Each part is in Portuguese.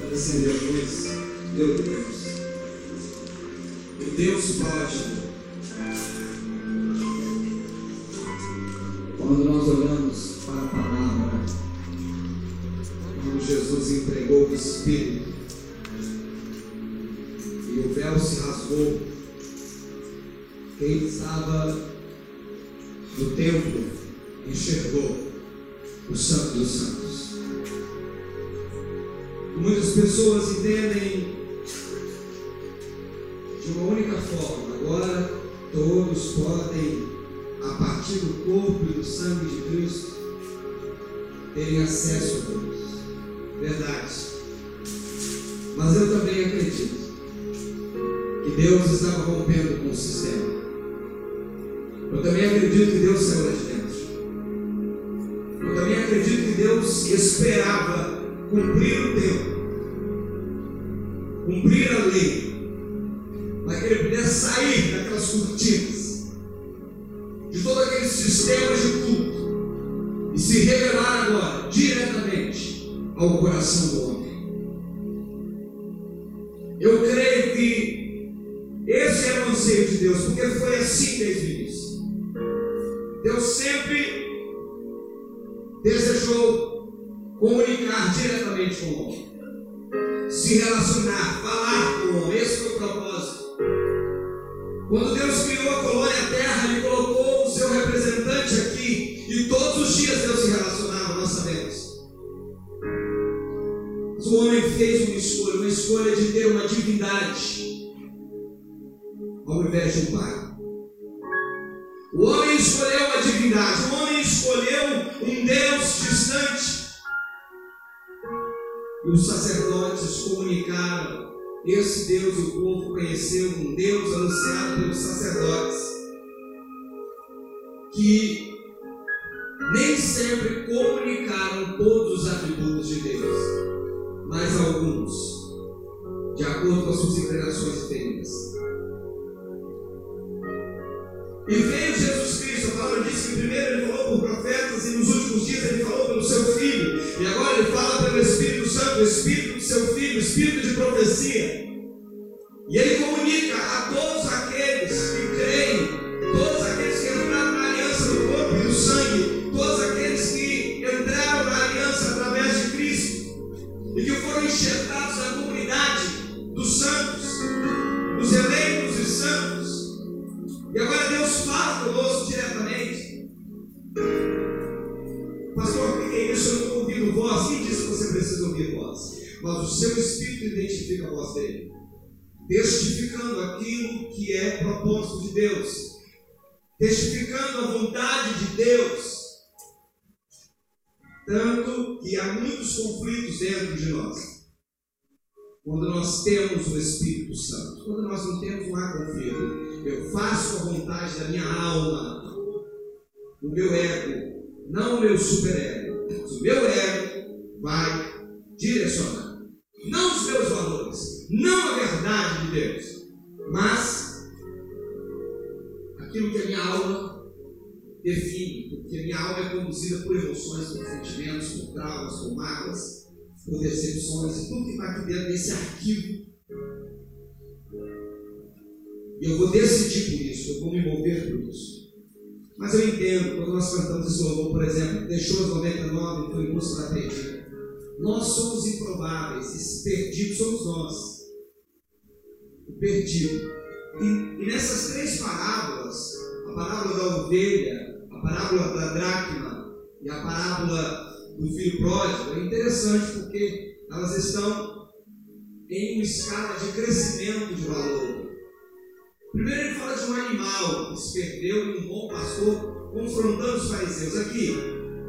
Pode acender a luz. Meu Deus. O Deus pode. Quando nós olhamos para a palavra, quando Jesus entregou o Espírito, e o véu se rasgou, quem estava no templo enxergou o Santo dos Santos. Pessoas entendem de uma única forma. Agora todos podem, a partir do corpo e do sangue de Cristo, terem acesso a Deus. Verdade. Mas eu também acredito que Deus estava rompendo com o sistema. Eu também acredito que Deus saiu de dentro. Eu também acredito que Deus esperava cumprir o tempo, primeiro ele falou por profetas e nos últimos dias ele falou pelo seu filho. E agora ele fala pelo Espírito Santo, o Espírito do seu filho, o Espírito de profecia. E ele comunica a todos Tanto que há muitos conflitos dentro de nós. Quando nós temos o Espírito Santo, quando nós não temos, não há conflito. Eu faço a vontade da minha alma, o meu ego, não o meu superego. O meu ego vai direcionar. Não os meus valores, não a verdade de Deus, mas aquilo que a minha alma define, porque a minha alma é conduzida por emoções, por sentimentos, por traumas, por mágoas, por decepções, e tudo que está aqui dentro desse arquivo e eu vou decidir por isso, eu vou me mover por isso. Mas eu entendo, quando nós cantamos esse louvor, por exemplo, deixou as 99 e foi em busca da perdida. Nós somos improváveis, esses perdidos somos nós. O perdido. E, e nessas três parábolas, a parábola da ovelha, a parábola da dracma e a parábola do filho pródigo, é interessante porque elas estão em uma escala de crescimento de valor. Primeiro ele fala de um animal que se perdeu e um bom pastor confrontando os fariseus. Aqui,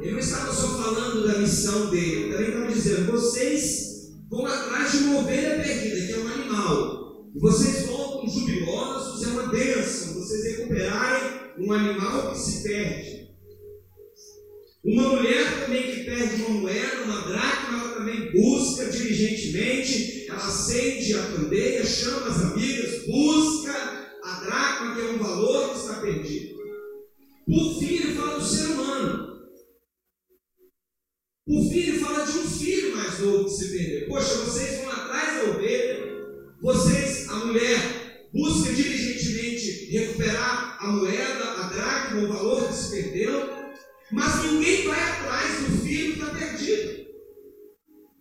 ele não estava só falando da missão dele, ele também estava dizendo: vocês vão atrás de uma ovelha perdida, que é um animal, e vocês voltam jubilosos, é uma bênção, vocês recuperarem um animal que se perde. Uma mulher também que perde uma moeda, uma dracma, ela também busca diligentemente, ela acende a candeia, chama as amigas, busca a dracma, que é um valor que está perdido. Por fim, ele fala do ser humano. O filho fala de um filho mais novo que se perdeu. Poxa, vocês vão atrás da ovelha, vocês, a mulher, busca diligentemente recuperar a moeda, a dracma, o valor que se perdeu, mas ninguém vai atrás do filho que está perdido.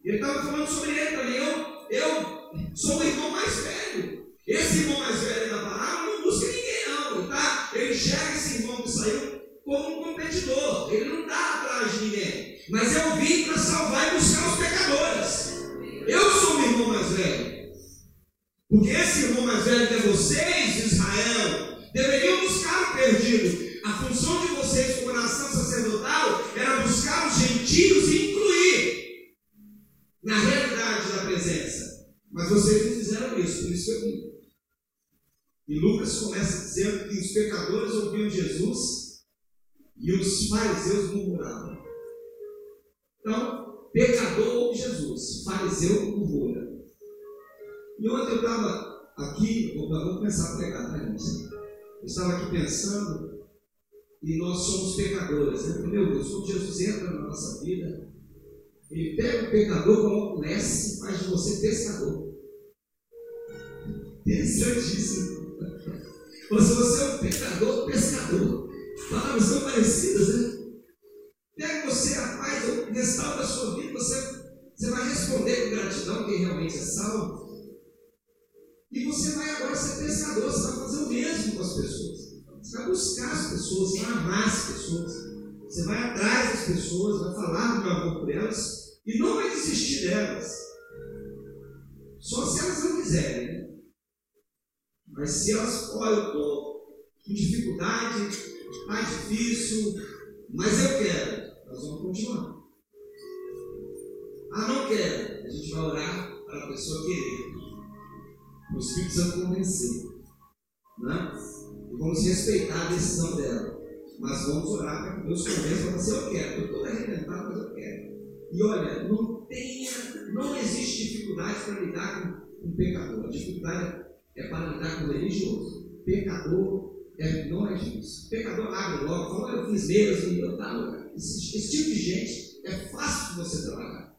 Ele estava falando sobre ele também. Eu, eu sou o irmão mais velho. Esse irmão mais velho da palavra não busca ninguém, não. Tá? Ele enxerga esse irmão que saiu como um competidor. Ele não está atrás de ninguém. Mas eu vim para salvar e buscar os pecadores. Eu sou o irmão mais velho. Porque esse irmão mais velho que é vocês, Israel, deveriam buscar o perdido. A função de vocês como nação sacerdotal era buscar os gentios e incluir na realidade da presença. Mas vocês não fizeram isso, por isso eu vim. E Lucas começa dizendo que os pecadores ouviam Jesus e os fariseus murmuravam. Então, pecador ouve Jesus, fariseu murmura. E ontem eu estava aqui, vou, começar a pregar, né, irmãos? Eu estava aqui pensando e nós somos pecadores. Né? Meu Deus, quando Jesus entra na nossa vida, ele pega o pecador, coloca o S faz de você pescador. Interessantíssimo. Ou se você é um pecador, pescador. Palavras tão parecidas, né? Pega você, rapaz, restaura a sua vida, você, você vai responder com gratidão quem realmente é salvo. E você vai agora ser pescador, você vai fazer o mesmo com as pessoas. Você vai buscar as pessoas, vai amar as pessoas, você vai atrás das pessoas, vai falar do meu amor por elas e não vai desistir delas. Só se elas não quiserem. Né? Mas se elas, olha, eu estou com dificuldade, está difícil, mas eu quero, nós vamos continuar. Ah, não quero, a gente vai orar para a pessoa querer. O Espírito Santo convencer. Né? vamos respeitar a decisão dela. Mas vamos orar para que Deus convença você, eu quero. Eu estou arrebentado, mas eu quero. E olha, não tenha, não existe dificuldade para lidar com um pecador. A dificuldade é para lidar com o religioso. Pecador é, não é difícil. Pecador abre logo, fala, eu fiz mesmo, eu tava. Esse, esse tipo de gente é fácil de você trabalhar.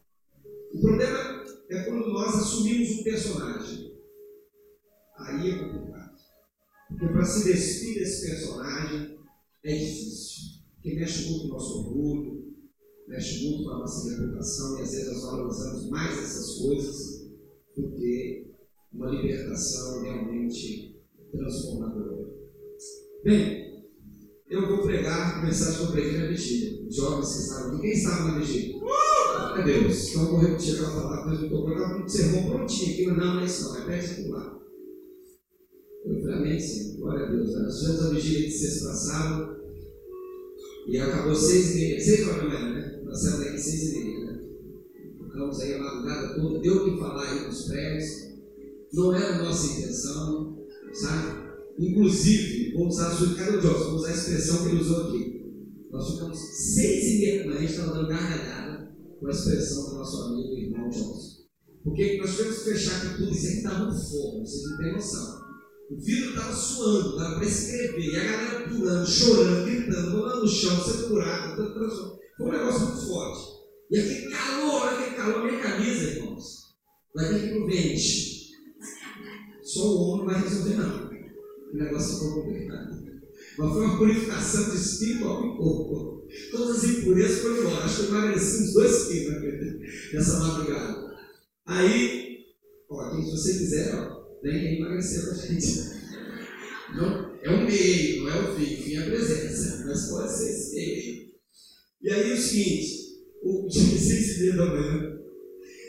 O problema é quando nós assumimos um personagem. Aí é complicado. Porque para se despir desse personagem é difícil. Porque mexe muito com o nosso orgulho, mexe muito com a nossa reputação, e às vezes nós valorizamos mais essas coisas do que uma libertação realmente transformadora. Bem, eu vou pregar a mensagem que eu preguei na vigília. Os jovens que estavam aqui, quem estava na vigília? É Deus. Então eu vou repetir aquela palavra que eu estou colocando um sermão prontinho aqui, mas não, não é isso não, repete aquilo lá. Eu falei, amém, Senhor. Glória a Deus. Nós fizemos a vigília de sexta passada e acabou seis e meia, seis horas da né? Nós saímos daqui seis e meia, né? Ficamos aí a madrugada toda, deu o que falar aí nos prédios. Não era a nossa intenção, sabe? Inclusive, vou usar a sua, cadê o Johnson? Usar a expressão que ele usou aqui. Nós ficamos seis e meia da manhã, a gente estava dando gargalhada com a expressão do nosso amigo e irmão Johnson. Porque nós tivemos que fechar aqui tudo, isso aqui estava no fogo, vocês não têm noção. O vidro estava suando, dava para escrever, e a galera pulando, chorando, gritando, rolando no chão, sendo curado, foi um negócio muito forte. E aquele calor, aquele calor, minha camisa, irmãos, vai ter que ir pro vente. Só o homem vai resolver, não. O negócio ficou complicado. Mas foi uma purificação de espírito, alma e corpo. Todas as impurezas foram embora. Acho que eu emagreci uns dois quilos nessa madrugada. Aí, ó, se você quiser, ó, nem quem emagrecer com a gente. Não, é o meio, não é o fim. O fim é a presença. Mas pode ser esse meio. E aí o seguinte, o dia 6 e meia da manhã,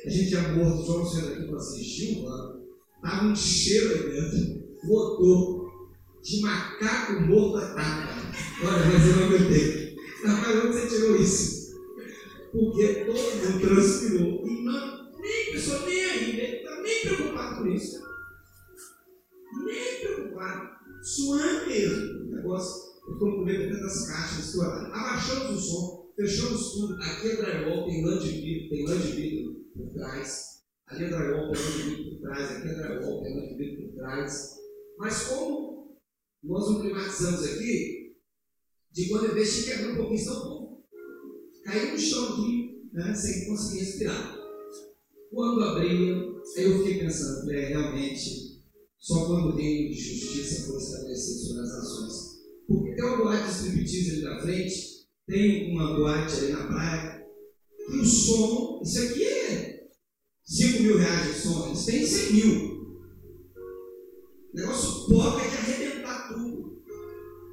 a gente já morto, João saiu daqui falou assim, Gilvan, estava um cheiro aí dentro, motor de macaco morto a tapa. Olha, mas eu não aguentei. Rapaz, onde você tirou isso? Porque todo mundo transpirou. E não, nem pessoa nem aí, nem, nem preocupado com isso preocupado, suando mesmo. O negócio, ficou com medo dentro das caixas, estouradas. Abaixamos o som, fechamos tudo. Aqui é drywall, tem lã de vidro, tem lã de vidro por trás. Ali é drywall, tem lã de vidro por trás. Aqui é drywall, tem lã de vidro por trás. Mas como nós não climatizamos aqui, de quando eu deixei quebrar um pouquinho, só bom. Caiu no chão aqui, né, sem conseguir respirar. Quando abria, eu fiquei pensando, é, realmente, só quando o reino de justiça for estabelecido sobre as nações. Porque tem uma boate striptease ali na frente, tem uma boate ali na praia, e o som, isso aqui é 5 mil reais de som, eles têm 100 mil. O negócio pobre é de arrebentar tudo.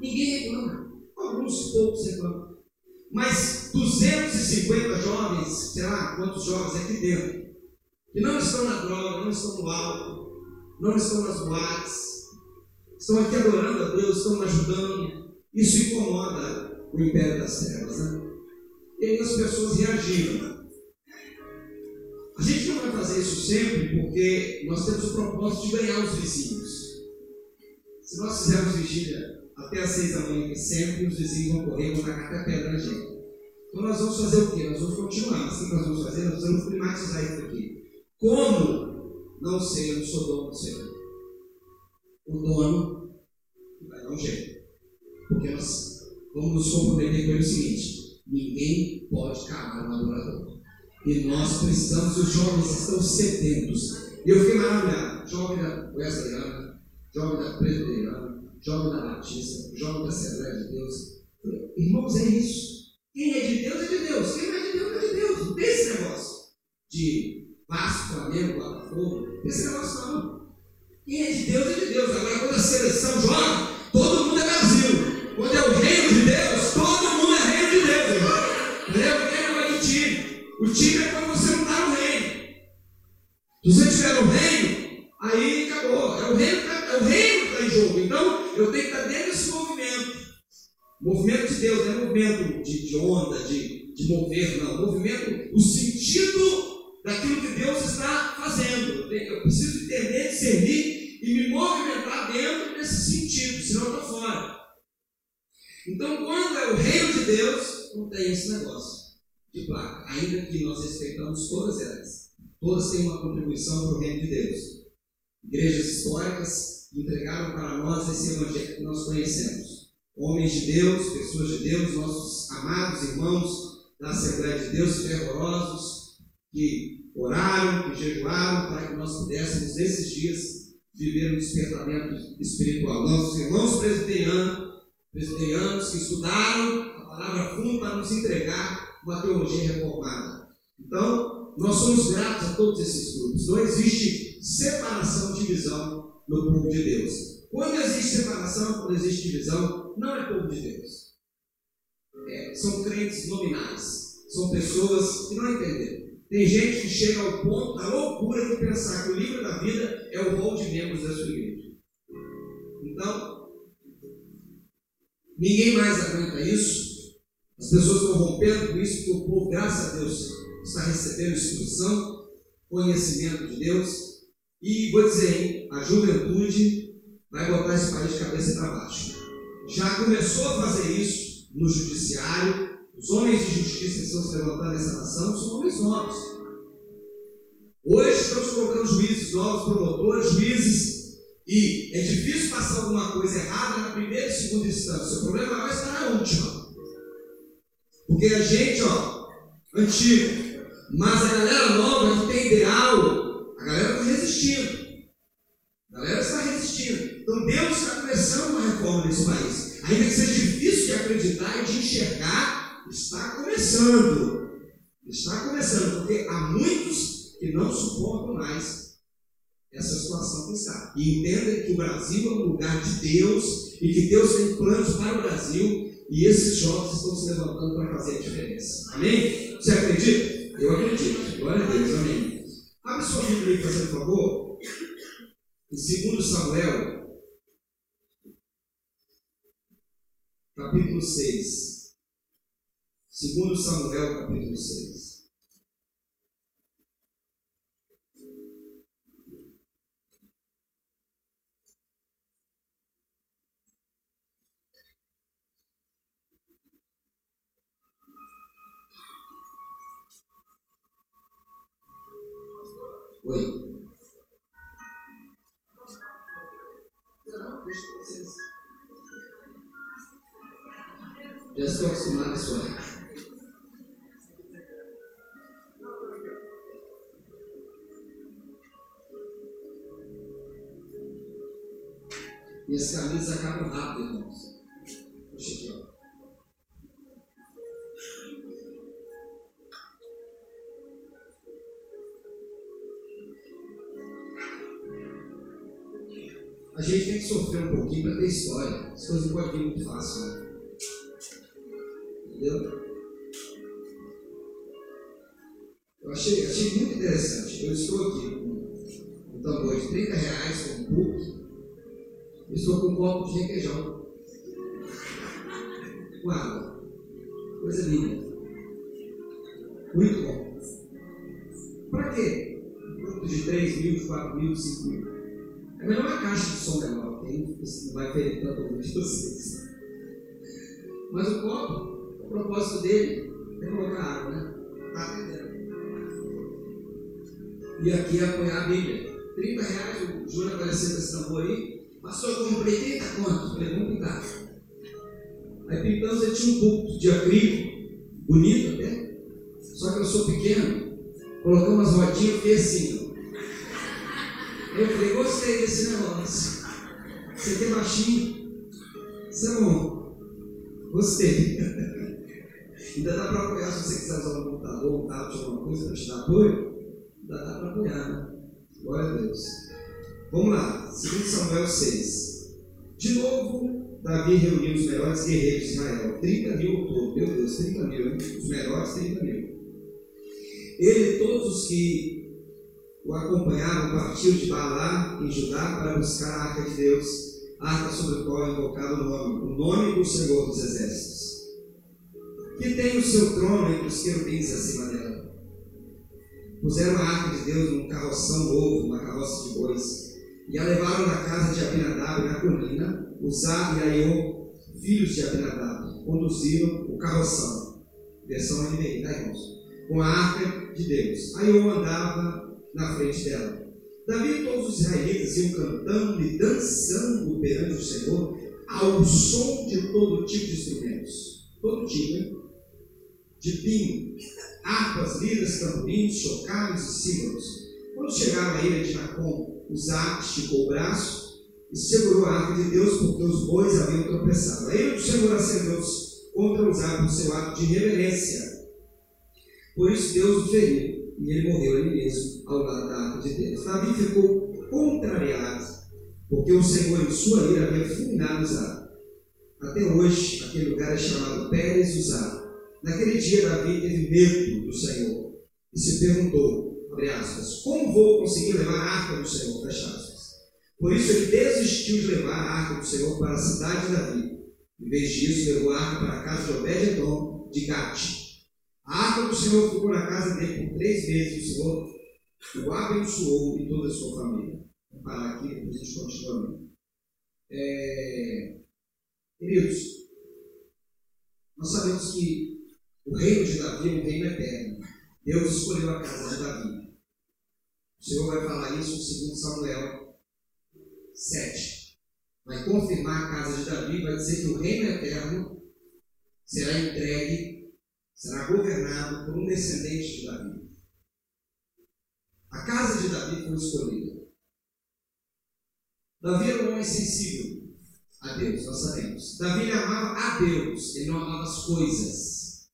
Ninguém reclama. Alguns poucos reclamam. Mas 250 jovens, sei lá quantos jovens aqui dentro, que não estão na droga, não estão no álcool, não estão nas boates, estão aqui adorando a Deus, estão ajudando. Isso incomoda o império das trevas. Né? E aí as pessoas reagiram. A gente não vai fazer isso sempre porque nós temos o propósito de ganhar os vizinhos. Se nós fizermos vigília até às seis da manhã, sempre os vizinhos vão correr, vão tacar até pedra na gente. Então nós vamos fazer o quê? Nós vamos continuar. O que nós vamos fazer? Nós vamos primatizar isso aqui. Como não ser o Sodoma do Senhor? O dono vai dar um jeito. Porque nós vamos nos comprometer o seguinte: ninguém pode calar um adorador. E nós precisamos, os jovens estão sedentos. E eu fiquei maravilhado. Jovem da Wesleyana, jovem da Presbiteriana, jovem da Batista, jovem da Assembleia de Deus. Irmãos, é isso. Quem é de Deus é de Deus. Quem não é de Deus é de Deus. Não tem esse negócio de Vasco, Flamengo, Botafogo. Esse negócio não. Quem é de Deus é de Deus. Agora, quando a seleção joga, todo mundo é Brasil. Quando é o reino de Deus, todo mundo é reino de Deus. Entendeu? Porque não é de time. O time é quando você não está no reino. Se você estiver no reino, aí acabou. É o reino, é o reino que está em jogo. Então, eu tenho que estar dentro desse movimento. Movimento de Deus, não é movimento de, de onda, de, de mover, não. Movimento, o sentido daquilo que Deus está fazendo. Eu preciso entender, discernir e me movimentar dentro desse sentido, senão eu estou fora. Então, quando é o reino de Deus, não tem esse negócio de placa, ainda que nós respeitamos todas elas. Todas têm uma contribuição para o reino de Deus. Igrejas históricas entregaram para nós esse evangelho que nós conhecemos. Homens de Deus, pessoas de Deus, nossos amados irmãos da Assembleia de Deus, fervorosos, que oraram, que jejuaram para que nós pudéssemos, nesses dias, viver um despertamento espiritual. Nossos irmãos presbiterianos, presbiterianos que estudaram a palavra fundo para nos entregar uma teologia reformada. Então, nós somos gratos a todos esses grupos. Não existe separação, divisão no povo de Deus. Quando existe separação, quando existe divisão, não é povo de Deus. É, são crentes nominais. São pessoas que não entenderam. Tem gente que chega ao ponto da loucura de pensar que o livro da vida é o rol de membros da sua igreja. Então, ninguém mais aguenta isso. As pessoas estão rompendo com isso, porque o povo, graças a Deus, está recebendo instrução, conhecimento de Deus. E vou dizer, hein, a juventude vai botar esse país de cabeça para baixo. Já começou a fazer isso no judiciário, os homens de justiça que estão se levantando nessa nação são homens novos. Hoje estamos colocando juízes novos, promotores, juízes, e é difícil passar alguma coisa errada na primeira e segunda instância. O problema vai estar na última. Porque a gente, ó, antigo, mas a galera nova que tem ideal, a galera está resistindo. A galera está resistindo. Então Deus está começando uma reforma nesse país. Ainda que seja difícil de acreditar e de enxergar, Está começando. Está começando, porque há muitos que não suportam mais essa situação que está. E entendem que o Brasil é um lugar de Deus e que Deus tem planos para o Brasil e esses jovens estão se levantando para fazer a diferença. Amém? Você acredita? Eu acredito. Glória a Deus. Amém. Abre sua Bíblia aí, fazendo favor. Em 2 Samuel, capítulo 6. Segundo Samuel, capítulo 6. Um pouquinho para ter história. As coisas não podem vir muito fácil. Né? Entendeu? Eu achei, achei muito interessante. Eu estou aqui com um tambor de 30 reais, com um book. Estou com um copo de requeijão. Com água. Coisa linda. Muito bom. Para quê? Um produto de 3 mil, de 4 mil, de 5 mil. É melhor uma caixa de som menor, porque aí não vai ferir o de vocês. Mas o copo, o propósito dele é colocar água, né? Está atendendo. E aqui é apoiar a Bíblia. 30 reais, o Júnior apareceu com esse tambor aí. Pastor, eu comprei 30 contos. Falei, vamos pintar. Aí pintamos, ele tinha um púlpito de acrílico, bonito até. Só que eu sou pequeno. Colocamos umas rodinhas e fiquei assim. Eu falei, gostei desse negócio. Você é baixinho. Isso é. Gostei. Ainda dá para apoiar se você quiser usar um computador, um tablet, alguma coisa para te dar apoio. Ainda dá para apoiar, né? Glória a Deus. Vamos lá, 2 Samuel 6. De novo, Davi reuniu os melhores guerreiros de Israel. 30 mil ao todo. Meu Deus, 30 mil, hein? Os melhores 30 mil. Ele e todos os que o acompanhavam partiram de Balá, em Judá, para buscar a arca de Deus, arca sobre a qual é invocado o nome, o nome do Senhor dos Exércitos, que tem o seu trono entre os querubins acima dela. Puseram a arca de Deus num carroção novo, uma carroça de bois, e a levaram da casa de Abinadab na colina, Uzá e Aiô, filhos de Abinadab, conduziram o carroção. Versão NVI, tá, irmãos? Com a arca de Deus. Aiô andava na frente dela. Davi e todos os israelitas iam cantando e dançando perante o Senhor ao som de todo tipo de instrumentos. Todo tipo, hein? De pinho, harpas, liras, tamborins, chocalhos e símbolos. Quando chegaram à ilha de Nacon, Uzá esticou o braço e segurou a arca de Deus porque os bois haviam tropeçado. A ilha do Senhor acendeu-se contra Uzá por seu ato de reverência. Por isso Deus o feriu e ele morreu ali mesmo, ao lado da arca de Deus. Davi ficou contrariado, porque o Senhor, em sua ira, havia fulminado Uzá. Até hoje, aquele lugar é chamado Pérez Uzá. Naquele dia, Davi teve medo do Senhor e se perguntou, abre aspas, como vou conseguir levar a arca do Senhor? Fecha aspas. Por isso, ele desistiu de levar a arca do Senhor para a cidade de Davi. Em vez disso, levou a arca para a casa de Obed-Edom de Gati a arca do Senhor ficou na casa dele por três meses. O Senhor o abençoou e toda a sua família. Vamos parar aqui, depois a gente continua. É... Queridos, nós sabemos que o reino de Davi é um reino eterno. Deus escolheu a casa de Davi. O Senhor vai falar isso em 2 Samuel 7. Vai confirmar a casa de Davi, vai dizer que o reino eterno será entregue será governado por um descendente de Davi. A casa de Davi foi escolhida. Davi era um homem sensível a Deus, nós sabemos. Davi amava a Deus, ele não amava as coisas.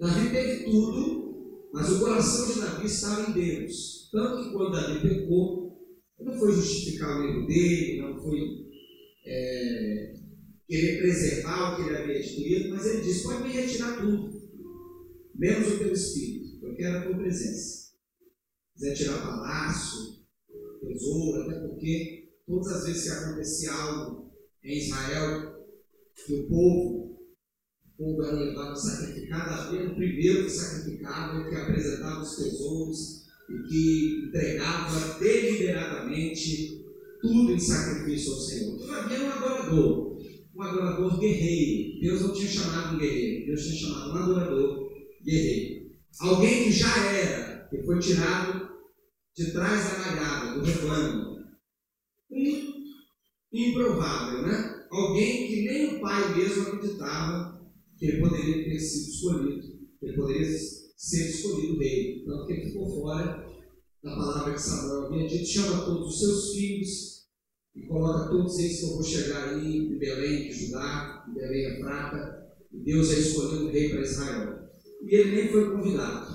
Davi teve tudo, mas o coração de Davi estava em Deus. Tanto que quando Davi pecou, não foi justificar o erro dele, não foi é, querer preservar o que ele havia adquirido, mas ele disse: pode me retirar tudo menos o teu espírito. Eu quero a tua presença. Se quiser tirar palácio, tesouro, até porque todas as vezes que acontecia algo em Israel, que o povo, o povo era levado sacrificado, havia o primeiro que sacrificava, que apresentava os tesouros e que entregava deliberadamente tudo em sacrifício ao Senhor. Então havia um adorador, um adorador guerreiro. Deus não tinha chamado um guerreiro, Deus tinha chamado um adorador guerreiro. Alguém que já era, que foi tirado de trás da malhada, do rebanho. Um improvável, né? Alguém que nem o pai mesmo acreditava que ele poderia ter sido escolhido, que ele poderia ser escolhido rei. Tanto que ele ficou fora da palavra que Samuel havia dito: chama todos os seus filhos e coloca todos eles que eu vou chegar aí em Belém, de Judá, em Belém é prata, e Deus já escolheu um rei para Israel. E ele nem foi convidado,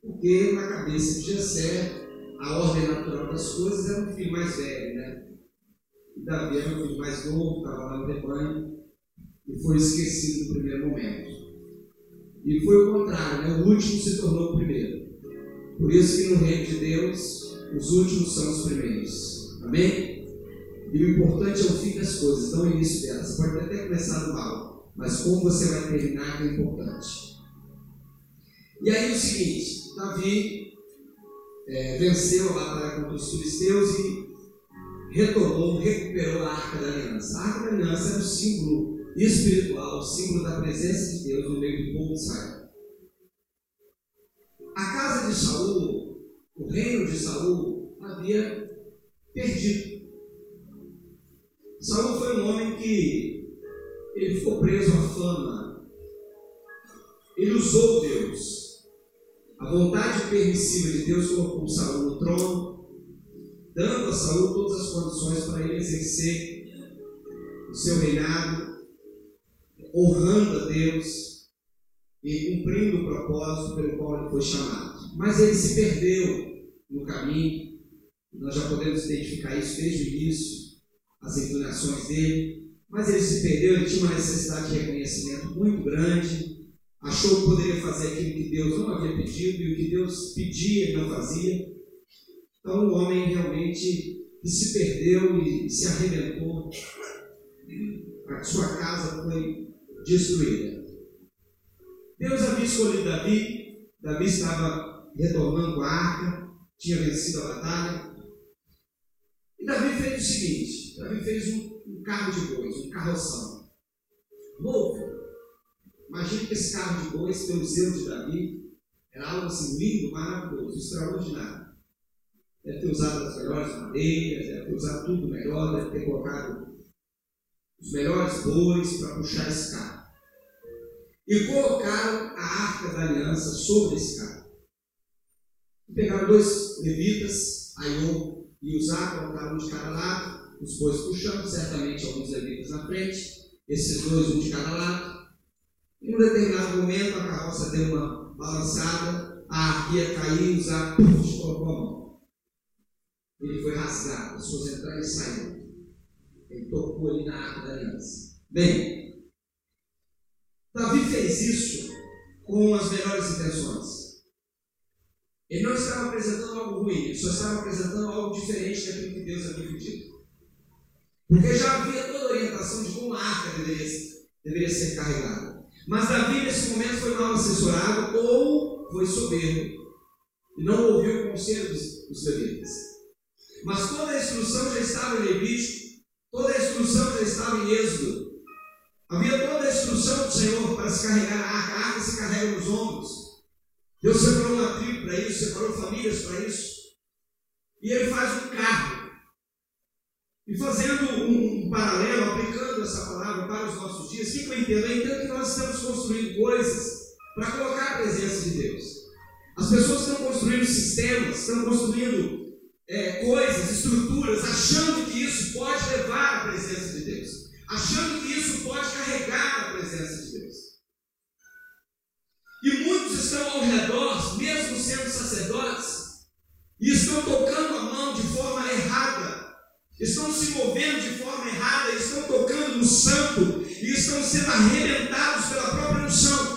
porque na cabeça de Jessé, a ordem natural das coisas era um filho mais velho, né? E Davi era um filho mais novo, estava lá no rebanho, e foi esquecido no primeiro momento. E foi o contrário, né? o último se tornou o primeiro. Por isso que no reino de Deus, os últimos são os primeiros. Amém? E o importante é o fim das coisas, não o início delas. Você pode até começar mal, mas como você vai terminar é importante. E aí o seguinte, Davi é, venceu a batalha contra os filisteus e retomou, recuperou a Arca da Aliança. A Arca da Aliança era o símbolo espiritual, o símbolo da presença de Deus no meio do povo de Israel. A casa de Saul, o reino de Saul, havia perdido. Saul foi um homem que ele ficou preso à fama. Ele usou Deus. A vontade permissiva de Deus colocou Saul no trono, dando a Saul todas as condições para ele exercer o seu reinado, honrando a Deus e cumprindo o propósito pelo qual ele foi chamado. Mas ele se perdeu no caminho. Nós já podemos identificar isso desde o início as inclinações dele, mas ele se perdeu, ele tinha uma necessidade de reconhecimento muito grande, achou que poderia fazer aquilo que Deus não havia pedido e o que Deus pedia ele não fazia. Então o homem realmente se perdeu e se arrebentou, a sua casa foi destruída. Deus havia escolhido Davi, Davi estava retornando a arca, tinha vencido a batalha, e Davi fez o seguinte: Davi fez um, um carro de bois, um carroção. Novo. Imagine que esse carro de bois, pelo zelo de Davi, era algo assim lindo, maravilhoso, extraordinário. Deve ter usado as melhores madeiras, deve ter usado tudo melhor, deve ter colocado os melhores bois para puxar esse carro. E colocaram a arca da aliança sobre esse carro. E pegaram dois levitas, Aion e Uzá, colocaram um de cada lado, os bois puxando, certamente alguns levitas na frente, esses dois, um de cada lado. Em um determinado momento, a carroça deu uma balançada, a arquia caiu, Isaac colocou a mão. Ele foi rasgado, as suas entradas saíram. Ele tocou ali na arca da aliança. Bem, Davi fez isso com as melhores intenções. Ele não estava apresentando algo ruim, ele só estava apresentando algo diferente daquilo que Deus havia pedido. Porque já havia toda a orientação de como a arca deveria, deveria ser carregada. Mas Davi, nesse momento, foi mal assessorado ou foi soberbo e não ouviu o conselho dos, dos levitas. Mas toda a instrução já estava em Levítico, toda a instrução já estava em Êxodo. Havia toda a instrução do Senhor para se carregar a arca. A arca se carrega nos ombros. Deus separou uma tribo para isso, separou famílias para isso. E ele faz um carro e fazendo um, paralelo, aplicando essa palavra para os nossos dias, o que eu entendo? Eu entendo que nós estamos construindo coisas para colocar a presença de Deus. As pessoas estão construindo sistemas, estão construindo é, coisas, estruturas, achando que isso pode levar à presença de Deus, achando que isso pode carregar a presença de Deus. E muitos estão ao redor, mesmo sendo sacerdotes, e estão tocando estão se movendo de forma errada, estão tocando no santo e estão sendo arrebentados pela própria unção.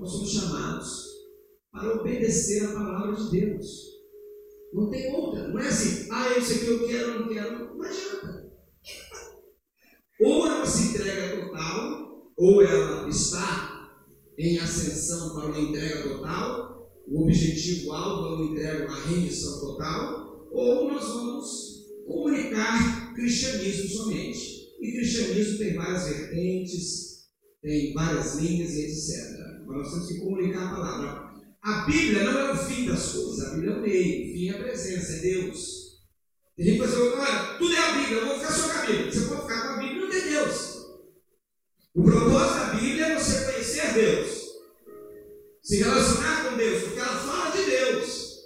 Nós somos chamados para obedecer a palavra de Deus. Não tem outra. Não é assim, ah, isso aqui eu quero, não quero. Não adianta. Ou ela se entrega total, ou ela está em ascensão para uma entrega total, o objetivo alvo é uma entrega, uma rendição total, ou nós vamos comunicar cristianismo somente. E cristianismo tem várias vertentes, tem várias linhas e etc. Nós temos que comunicar a palavra. A Bíblia não é o fim das coisas, a Bíblia é o meio, o fim é a presença, é Deus. Tem gente que fala assim, olha, tudo é a Bíblia, eu vou ficar só com a Bíblia. Você pode ficar com a Bíblia, não tem Deus. O propósito da Bíblia é você conhecer Deus, se relacionar com Deus, porque ela fala de Deus,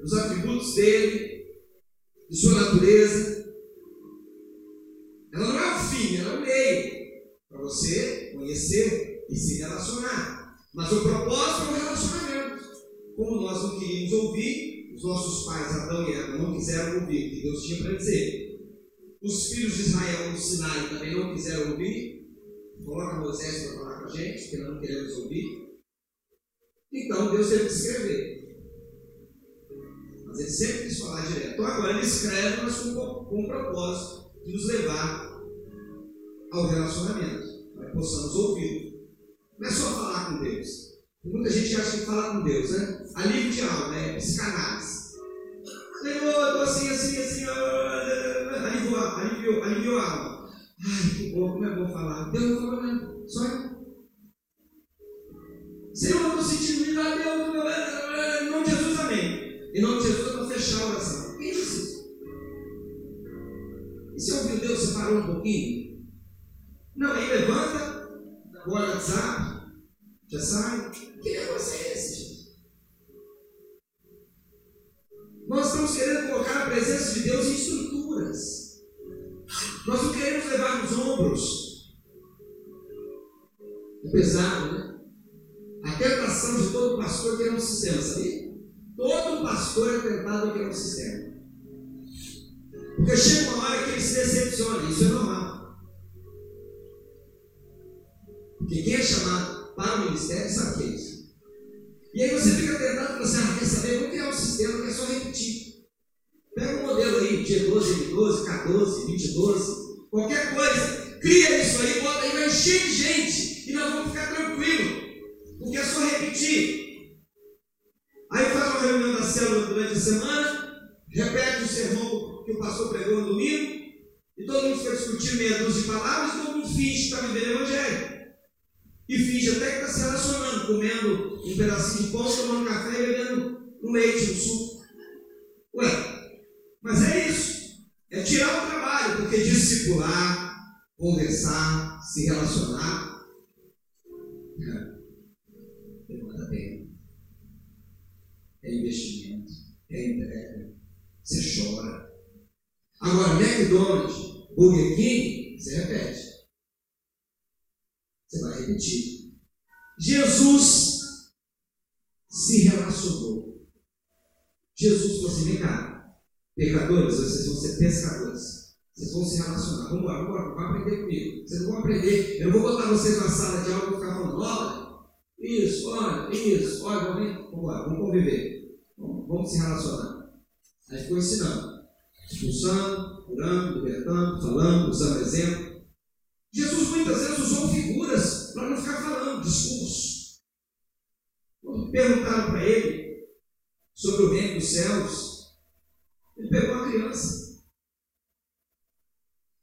dos atributos dele, de sua natureza. Ela não é o fim, ela é o meio para você conhecer e se relacionar. Mas o propósito é o relacionamento. Como nós não queríamos ouvir, os nossos pais, Adão e Eva, não quiseram ouvir o que Deus tinha para dizer. Os filhos de Israel no Sinai também não quiseram ouvir. Coloca Moisés para falar com a gente, porque nós não queremos ouvir. Então Deus teve que escrever. Mas ele sempre quis falar direto. Então agora ele escreve, mas com, com o propósito de nos levar ao relacionamento, para que possamos ouvir. Não é só falar com Deus. Muita gente acha que fala com Deus, né? Alívio de alma, né? Psicanálise. Senhor, eu estou assim, assim, assim, aliviou, aliviou, aliviou a alma. Ai, que bom, como é bom falar. Deus não falou nada, só eu. Senhor, eu estou sentindo livre, Deus, em nome de Jesus, amém. Em nome de Jesus, eu vou fechar a oração. Quem disse isso? E se ouviu Deus, você parou um pouquinho? Não, aí levanta, o WhatsApp, já sai. Que negócio é esse? Nós estamos querendo colocar a presença de Deus em estruturas. Nós não queremos levar nos ombros. É pesado, né? A tentação de todo pastor é criar um sistema, sabia? Todo pastor é tentado a criar um sistema. Porque chega uma hora que ele se decepciona, isso é normal. Porque quem é chamado para o ministério sabe que é isso. E aí você fica tentado e fala assim, ah, quer saber? Vamos criar um sistema que é só repetir. Pega um modelo aí, G12, M12, K12, 2012, qualquer coisa. Cria isso aí, bota aí, vai encher de gente. E nós vamos ficar tranquilos. Porque é só repetir. Aí faz uma reunião da célula durante a semana, repete o sermão que o pastor pregou no domingo, e todo mundo fica discutindo meia dúzia de palavras, todo mundo finge que está vivendo o evangelho. E finge até que está se relacionando, comendo um pedacinho de pão, tomando café e bebendo um leite, um suco. Ué, mas é isso. É tirar o trabalho, porque discipular, conversar, se relacionar, demanda tempo. É investimento, é entrega. Você chora. Agora, McDonald's, Burger King, você repete. Você vai repetir. Jesus se relacionou. Jesus falou assim: vem cá, pecadores, vocês vão ser pescadores. Vocês vão se relacionar. Vamos embora, vamos embora, vão aprender comigo. Vocês não vão aprender. Eu vou botar vocês na sala de aula e ficar falando, olha, isso, olha, isso, olha, vamos, vamos embora, vamos conviver. Vamos, vamos se relacionar. Aí ficou ensinando. Expulsando, curando, libertando, falando, usando exemplo. Jesus muitas vezes usou figuras para não ficar falando, discurso. Quando perguntaram para ele sobre o reino dos céus, ele pegou uma criança.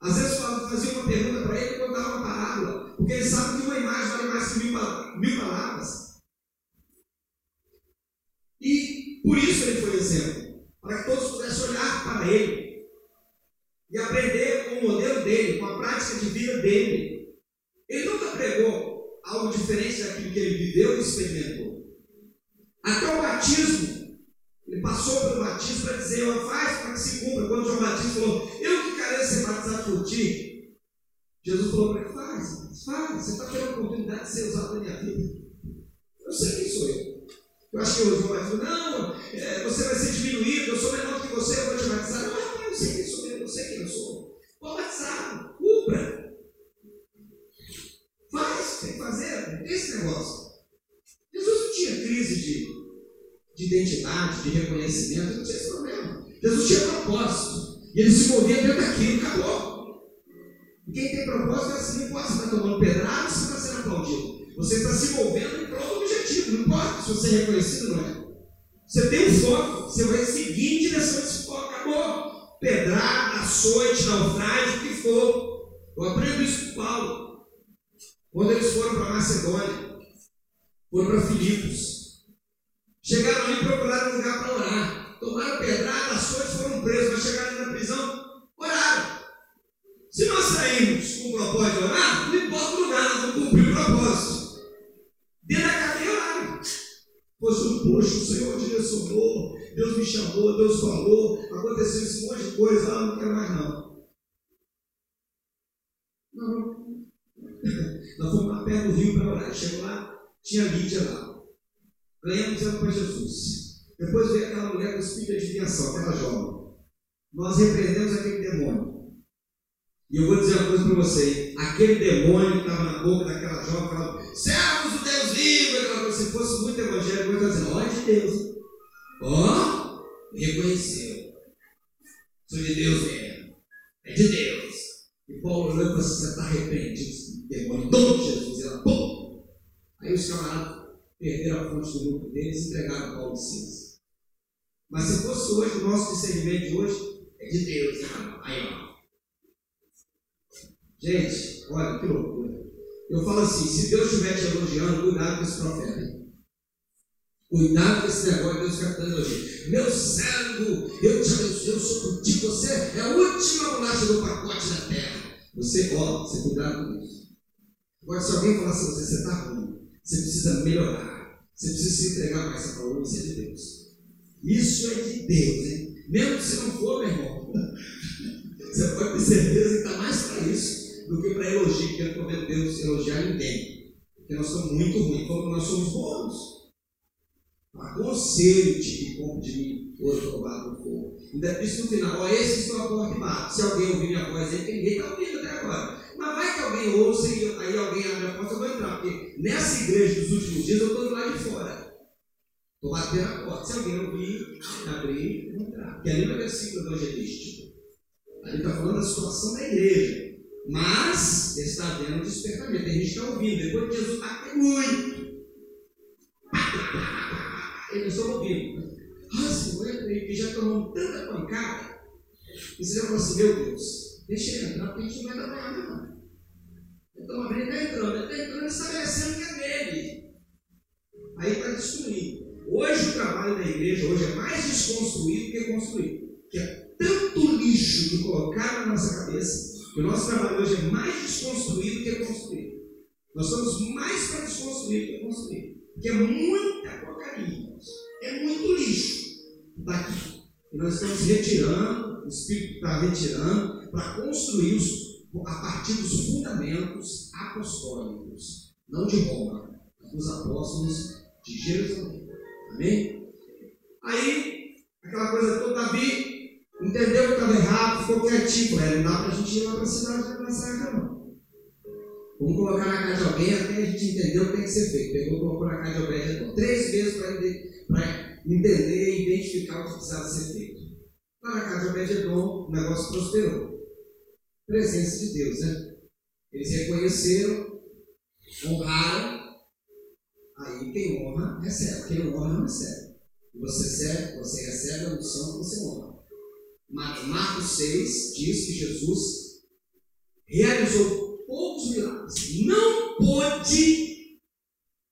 Às vezes fazia uma pergunta para ele e contava uma parábola, porque ele sabe que uma imagem vale mais que mil, mil palavras. Por isso ele foi exemplo, para que todos pudessem olhar para ele e aprender o modelo dele, com a prática de vida dele. Ele nunca pregou algo diferente daquilo que ele viveu e experimentou. Até o batismo, ele passou pelo batismo para dizer, faz para que se cumpra. Quando João Batista falou, eu que quero ser batizado por ti, Jesus falou para ele, faz, faz, você está tendo a oportunidade de ser usado na minha vida. Eu sei quem sou eu. Eu acho que o João vai dizer, não, é, você vai ser diminuído, eu sou menor do que você, eu vou te batizar. Não, eu sei quem sou eu, eu sei quem eu sou. Vou batizar, cumpra. Faz, tem que fazer esse Jesus não tinha crise de, de identidade, de reconhecimento, não tinha esse problema. Jesus tinha propósito. E ele se movia dentro daquilo, acabou. E quem tem propósito é assim, não pode estar tomando pedrada, você está sendo aplaudido. Você está se movendo em prol do objetivo, não importa se você é reconhecido ou não é. Você tem um foco, você vai seguir em direção a esse foco, acabou. Pedrada, açoite, naufrágio, o que for. Eu aprendo isso com Paulo. Quando eles foram para Macedônia, foram para Filipos. Chegaram ali procuraram um lugar para orar. Tomaram pedrada, açoite, foram presos, mas chegaram na prisão, oraram. Se nós sairmos com o propósito de orar, não importa o lugar, nós vamos cumprir o propósito. Dentro da cadeia oraram. Poxa, poxa, o Senhor direcionou, Deus me chamou, Deus falou, aconteceu esse monte de coisa, ah, não quero mais não. Não. Nós fomos lá perto do rio para orar. Chegou lá, tinha Lídia lá. Ganhamos ela para Jesus. Depois veio aquela mulher com espírito de adivinhação, aquela jovem. Nós repreendemos aquele demônio. E eu vou dizer uma coisa para você: aquele demônio que estava na boca daquela jovem falava, servos do Deus vivo, se fosse muito evangélico, eu ia dizendo, ó, de Deus. Ó, oh, reconheceu. Sou de Deus mesmo. É de Deus. E Paulo olhou e falou assim: você está arrependido, demônio, em nome de Jesus. Ela, pum! Aí os camaradas perderam a fonte do grupo deles e entregaram Paulo e Silas. Mas se fosse hoje, o nosso discernimento de hoje é de Deus. Aí, ó. Gente, olha que loucura. Eu falo assim: se Deus estiver te elogiando, cuidado com esse profeta. Cuidado com esse negócio, Deus fica dando elogio. Meu servo, eu te abençoo, eu sou contigo, você é a última bolacha do pacote da terra. Você, ó, você cuidado com isso. Agora, se alguém falar assim, você está ruim, você precisa melhorar, você precisa se entregar mais, isso é de Deus. Isso é de Deus, hein? Mesmo você não for, meu irmão, você pode ter certeza que está mais para isso do que para elogio, porque eu não Deus elogiar ninguém. Porque nós somos muito ruins quando nós somos bons. Aconselho-te que compre de mim outro roubado no fogo. Ainda disse no final, ó, esse estou a porta e bato. Se alguém ouvir minha voz aí, ninguém está ouvindo até agora. Que alguém ouça e aí alguém abre a porta, eu vou entrar. Porque nessa igreja dos últimos dias eu estou lado de fora. Estou batendo a porta. Se alguém ouvir, abrir, entrar. Porque ali no versículo evangelístico. Ali está falando da situação da igreja. Mas está vendo despertamento. Tem gente que está ouvindo. Depois de Jesus bateu muito. Eles estão ouvindo. Ah, Senhor, e já tomou tanta pancada. E você já falou assim: Meu Deus, deixa ele entrar, porque a gente não vai dar nada, não. Então, a ele está entrando. Ele está entrando estabelecendo que é dele. Aí está destruindo. Hoje o trabalho da igreja hoje é mais desconstruído que construído. Que é tanto lixo que colocaram na nossa cabeça o nosso trabalho hoje é mais desconstruído que construído. Nós somos mais para desconstruir que construir. Porque é muita porcaria, é muito lixo daqui. E nós estamos retirando, o Espírito está retirando, para construir os, a partir dos fundamentos apostólicos, não de Roma, dos apóstolos de Jerusalém. Amém? Aí, aquela coisa toda, Davi entendeu que estava errado, ficou quietinho. Não dá para a gente ir lá para a cidade de Massacre, não. Vamos colocar na casa de alguém até a gente entender o que tem que ser feito. Pegou, colocou na casa de alguém três vezes para entender e identificar o que precisava ser feito. Lá na casa de Obed-Edom, o negócio prosperou. Presença de Deus, né? Eles reconheceram, honraram, aí quem honra, recebe. Quem não honra, não recebe. Você recebe, você recebe a unção você honra. Marcos 6 diz que Jesus realizou poucos milagres. Não pôde,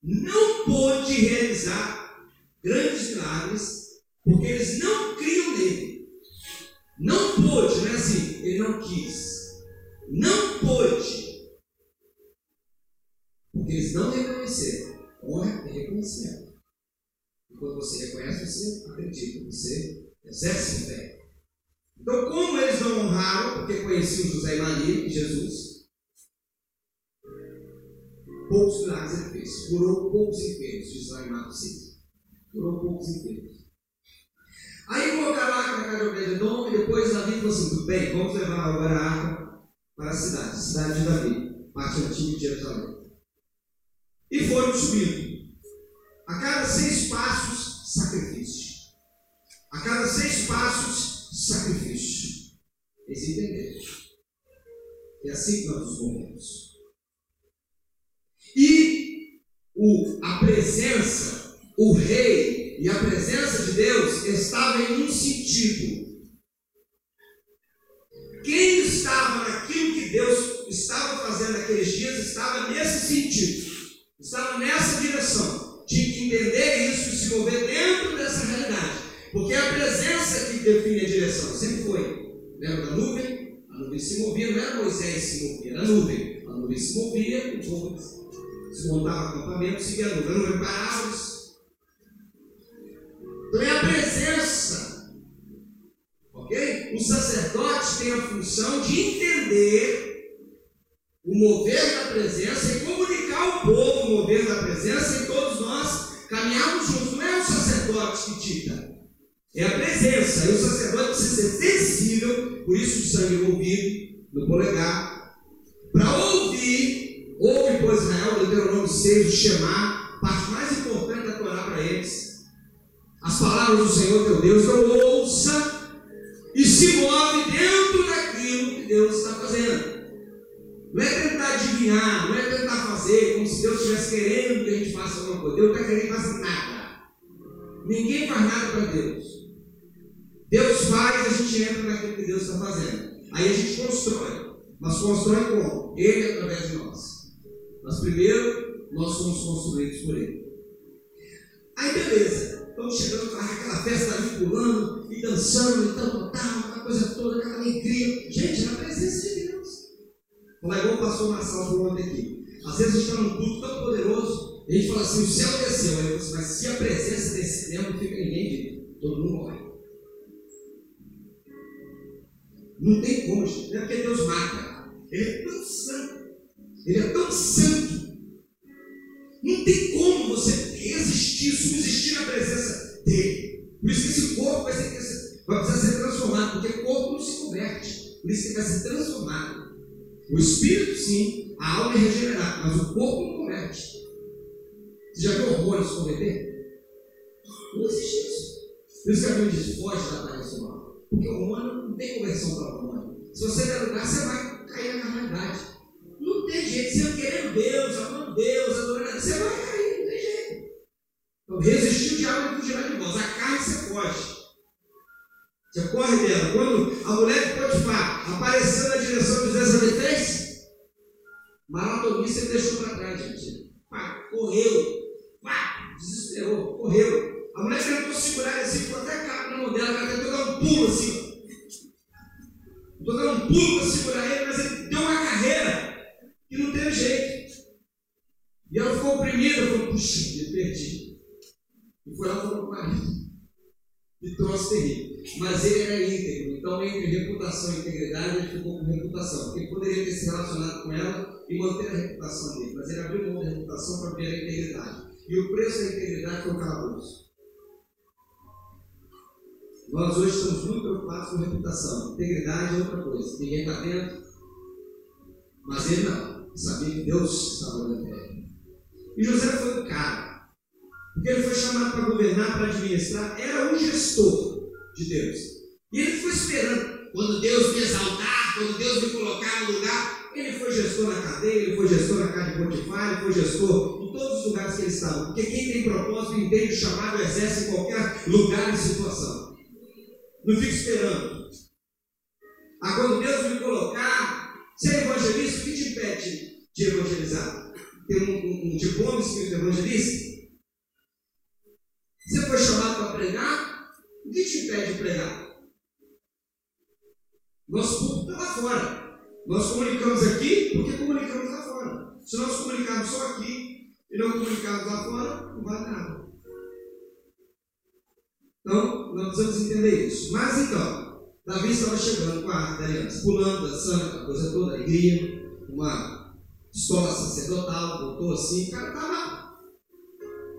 não pôde realizar grandes milagres Porque eles não criam nele. Não pôde, não é assim, ele não quis. Não pôde. Porque eles não reconheceram. Honra e reconhecimento. E quando você reconhece, você acredita, você exerce fé. Então, como eles não honraram, porque conheciam José e Maria e Jesus, poucos milagres ele fez. Curou poucos enfermos, diz lá em Marcos 6. Curou poucos enfermos. Aí colocaram a arca na casa de Obededom e depois Davi falou assim: tudo bem, vamos levar agora a arca para a cidade, cidade de Davi, parte antiga de Jerusalém. E foram subindo. A cada seis passos, sacrifício. A cada seis passos, sacrifício. Eles entenderam. É assim que nós nos movemos. E o, a presença, o rei e a presença de Deus estava em um sentido. Quem estava naquilo que Deus estava fazendo naqueles dias estava nesse sentido, estava nessa direção. Tinha que entender isso e se mover dentro dessa realidade, porque é a presença que define a direção, sempre foi. Lembra da nuvem? A nuvem se movia, não era Moisés se movia, era a nuvem. A nuvem se movia, o povo se montava acampamento, seguia a nuvem. A nuvem parava. Então é a presença. Ok? O sacerdote tem a função de entender o mover da presença e comunicar ao povo o mover da presença e todos nós caminharmos juntos. Não é o sacerdote que dita, é a presença. E o sacerdote precisa ser sensível, por isso o sangue envolvido no polegar, para ouvir Ouve, pois, Israel, Deuteronômio 6, o Shema, parte mais importante da Torá para eles. As palavras do Senhor teu Deus, então ouça e se move dentro daquilo que Deus está fazendo. Não é tentar adivinhar, não é tentar fazer como se Deus estivesse querendo que a gente faça alguma coisa. Deus não está querendo que faça nada. Ninguém faz nada para Deus. Deus faz, a gente entra naquilo que Deus está fazendo. Aí a gente constrói. Mas constrói como? Ele através de nós. Mas primeiro, nós somos construídos por Ele. Aí beleza, estamos chegando aquela festa ali pulando e dançando e tal, tal, aquela coisa toda, aquela alegria. Gente, na presença de Deus. Como igual o pastor Marcelo falou ontem aqui. Às vezes a gente está num culto tão poderoso, e a gente fala assim, o céu desceu. Aí você, mas se a presença desse tempo fica ninguém vivo, todo mundo morre. Não tem como, gente. É porque Deus mata. Ele é tão santo ele é tão santo. Não tem como você resistir, subsistir na presença dele. Por isso que esse corpo vai, ser, vai precisar ser transformado, porque o corpo não se converte. Por isso que vai ser transformado. O espírito, sim, a alma é regenerada, mas o corpo não converte. Você já viu horrores se converter? Não existe isso. Por isso que a Bíblia diz: foge da aparência humana. Porque o humano não tem conversão para o humano. Se você der lugar, você vai cair na carnalidade. Não tem jeito. Você querendo Deus, amando Deus, adorando Deus, você vai cair. Então, resistir o diabo e fugirá de vós. A carne você foge. Você corre dela. Quando a mulher de Potifar apareceu na direção de José, sabe? Maratonista ele deixou para trás, gente. Pá, correu. Pá, desesperou, correu. A mulher tentou segurar assim, ficou até na mão dela, ela tentou dar um pulo assim. Tentou dar um pulo para segurar ele, mas ele deu uma carreira. E não teve jeito. E ela ficou oprimida, falou, puxa, eu perdi. E foi lá com o marido. E trouxe terrível. Mas ele era íntegro. Então, entre reputação e integridade, ele ficou com reputação. Ele poderia ter se relacionado com ela e manter a reputação dele. Mas ele abriu mão da reputação para ver a integridade. E o preço da integridade foi o calabouço. Nós hoje estamos muito preocupados com reputação. Integridade é outra coisa. Ninguém está vendo. Mas ele não sabia que Deus estava olhando para ele. E José foi o cara, porque ele foi chamado para governar, para administrar, era um gestor de Deus. E ele foi esperando, quando Deus me exaltar, quando Deus me colocar no lugar, ele foi gestor na cadeia, ele foi gestor na casa de Potifar, ele foi gestor em todos os lugares que ele estava. Porque quem tem propósito, entende o chamado, exerce em qualquer lugar e situação. Não fica esperando. Ah, quando Deus me colocar, ser é evangelista, o que te impede de evangelizar? Ter um, um, um diploma espírito evangelista? Você foi chamado para pregar? O que te impede de pregar? Nosso público está lá fora. Nós comunicamos aqui porque comunicamos lá fora. Se nós comunicarmos só aqui e não comunicarmos lá fora, não vale nada. Então, nós precisamos entender isso. Mas então, Davi estava chegando com a arca da aliança, pulando, dançando, aquela coisa toda, alegria, uma escola sacerdotal, voltou assim, o cara estava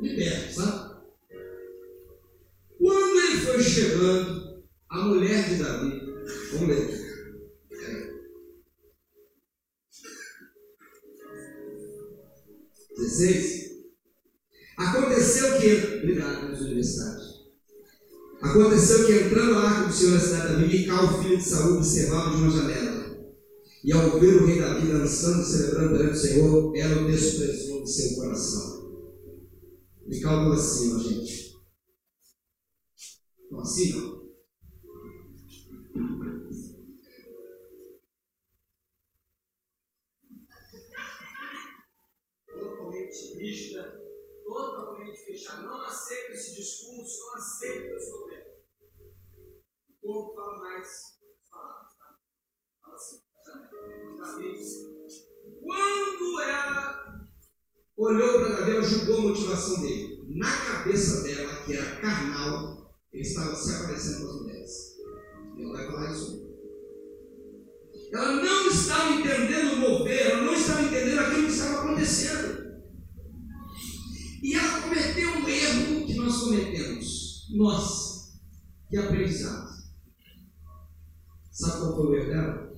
liberto, sabe? Foi chegando, a mulher de Davi, vamos ler. Dezesseis. Aconteceu que. Obrigado, meus universitários. Aconteceu que entrando a arca do Senhor na cidade de Davi, Mical, filho de Saúl, observava de uma janela. E ao ver o rei Davi dançando, celebrando perante o Senhor, ela o desprezou de seu coração. Mical não assim, ó, gente. Não. Totalmente rígida, totalmente fechada. Não aceita esse discurso, não aceita esse governo. O povo fala mais tá? Fala assim, Quando ela olhou para Davi, ela julgou a motivação dele. Na cabeça dela, que era carnal, ele estava se aparecendo para as mulheres. E ela vai falar isso. Ela não estava entendendo o mover, ela não estava entendendo aquilo que estava acontecendo. E ela cometeu um erro que nós cometemos. Nós, que aprendizado. Sabe qual foi o erro dela?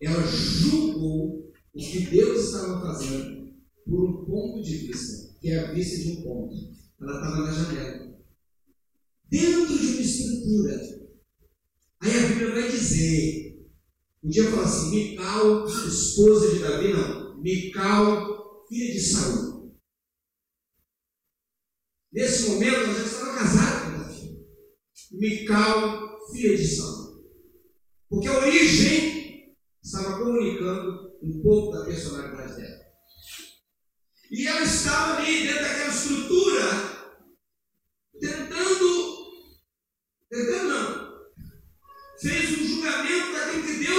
Ela julgou o que Deus estava fazendo por um ponto de vista, que é a vista de um ponto. Ela estava na janela. Dentro de uma estrutura. Aí a Bíblia vai dizer, um dia fala assim, Mical, esposa de Davi, não, Mical, filha de Saul. Nesse momento, ela já estava casada com Davi. Mical, filha de Saul. Porque a origem estava comunicando um pouco da personalidade dela. E ela estava ali dentro daquela estrutura, tentando, tentando não, fez um julgamento daquilo que Deus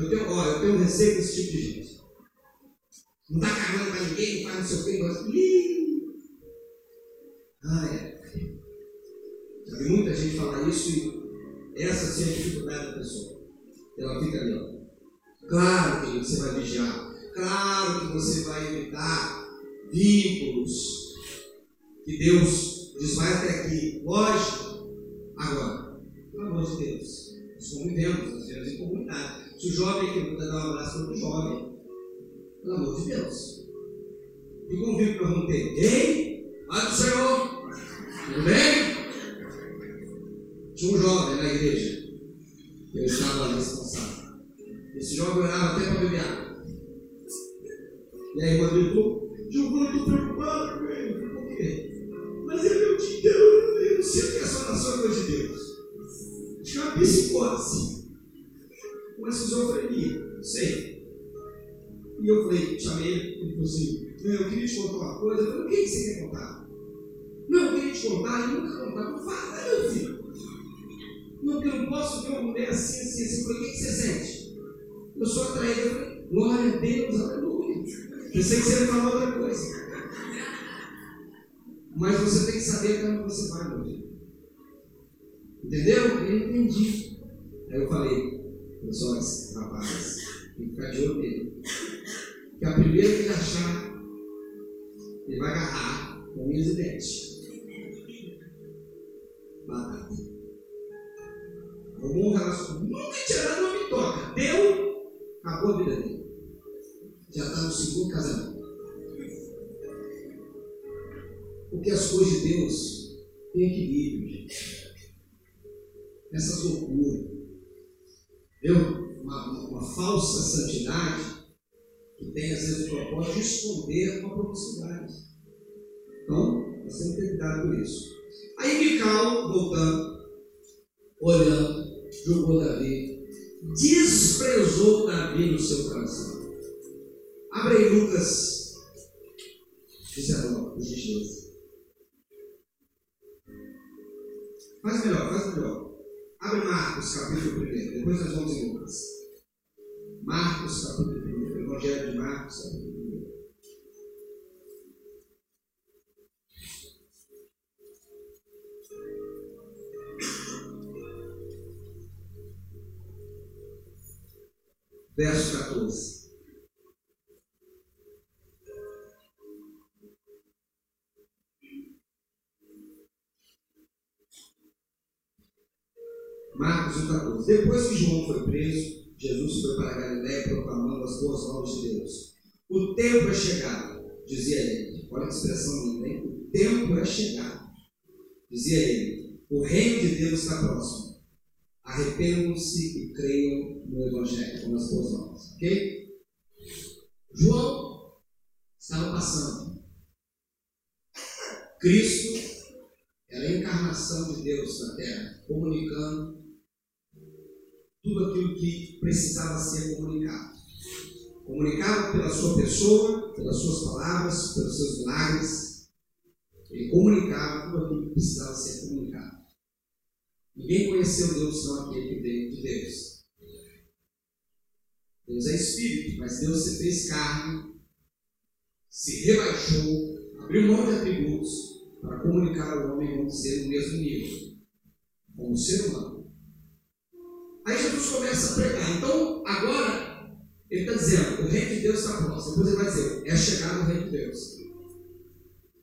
Eu tenho, ó, eu tenho receio desse tipo de gente. Não dá carona para ninguém, não faz não sei o que, gosta. Ah, é. Já vi muita gente falar isso e essa sim é a dificuldade da pessoa. Ela fica ali, ó. Claro que você vai vigiar. Claro que você vai evitar vínculos que Deus diz vai até aqui. Lógico. Agora, pelo amor de Deus, nós convivemos, nós vivemos em comunidade. Se o jovem aqui puder dar um abraço para o jovem, pelo amor de Deus. E nós vamos ter. Ei, Pai do Senhor, tudo bem? Tinha um jovem na igreja. Eu estava responsável. Esse jovem orava até para beber água. E aí, quando ele falou, Giovanni, eu estou preocupado ele. Por quê? Mas é meu dia eu não sei o que é só nação de Deus. Acho que é uma psicose. Uma esquizofrenia, sei. E eu falei, chamei ele, ele falou assim, eu queria te contar uma coisa. Eu falei, o que você quer contar? Não, eu queria te contar e nunca contar. Eu falei, meu filho. Não, porque eu não posso ver uma mulher assim, assim, assim. Eu falei, o que você sente? Eu sou atraído. Eu falei, glória a Deus, aleluia. Pensei que você ia falar outra coisa. Mas você tem que saber até onde você vai, meu filho. Entendeu? Eu entendi. Aí eu falei, pessoas, rapazes, tem que ficar de olho nele. Que a primeira que ele achar, ele vai agarrar com unhas e dentes. Batata. Arrumou um relacionamento. Nunca tirado uma bitoca. Deu, acabou a vida dele. Já está no segundo casamento. Porque as coisas de Deus têm equilíbrio, gente. Essas loucuras. Entendeu? Uma, uma falsa santidade que tem às vezes o propósito de esconder uma promiscuidade. Então, nós temos que ter cuidado com isso. Aí Mical, voltando, olhando, julgou Davi, desprezou Davi no seu coração. Abre aí Lucas 19, por gentileza. Faz melhor, faz melhor. Abre Marcos, capítulo 1. Depois nós vamos em Lucas. Marcos, capítulo 1. Evangelho de Marcos, capítulo 1. Verso 14. Foi preso, Jesus foi para Galiléia proclamando as boas novas de Deus. O tempo é chegado, dizia ele. Olha que expressão linda, hein? O tempo é chegado, dizia ele. O reino de Deus está próximo. Arrependam-se e creiam no Evangelho, com as boas novas. Ok? João estava passando. Cristo era a encarnação de Deus na terra, comunicando tudo aquilo que precisava ser comunicado. Comunicado pela sua pessoa, pelas suas palavras, pelos seus milagres. Ele comunicava tudo aquilo que precisava ser comunicado. Ninguém conheceu Deus senão aquele que veio de Deus. Deus é Espírito, mas Deus se fez carne, se rebaixou, abriu mão de atributos para comunicar ao homem como ser no mesmo nível, como ser humano. Aí Jesus começa a pregar. Então, agora, ele está dizendo: o reino de Deus está próximo. Depois ele vai dizer: é chegar o reino de Deus.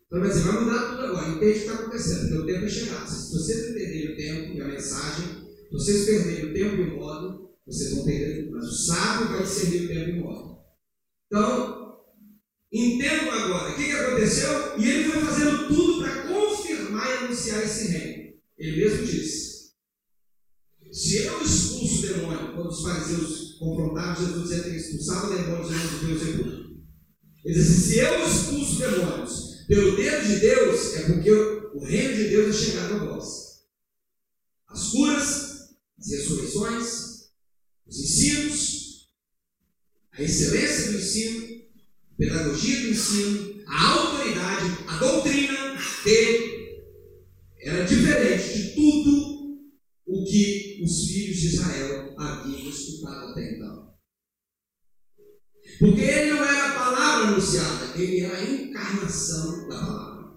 Então, vai dizer: vai mudar tudo agora. Entende o que está acontecendo, porque o tempo é chegado. Se vocês perderem o tempo e a mensagem, se vocês perderem o tempo e o modo, vocês vão perder. Mas o sábio vai discernir o tempo e o modo. Então, entendam agora o que, que aconteceu. E ele foi fazendo tudo para confirmar e anunciar esse reino. Ele mesmo disse. Se eu expulso o demônio, quando os fariseus confrontaram Jesus dizendo que ele expulsava demônios em nome de Deus e Ele diz assim, se eu expulso demônios pelo dedo de Deus, é porque o reino de Deus é chegado a vós. As curas, as ressurreições, os ensinos, a excelência do ensino, a pedagogia do ensino, a autoridade, a doutrina dele era diferente de tudo o que os filhos de Israel haviam escutado até então. Porque ele não era a palavra anunciada, ele era a encarnação da palavra.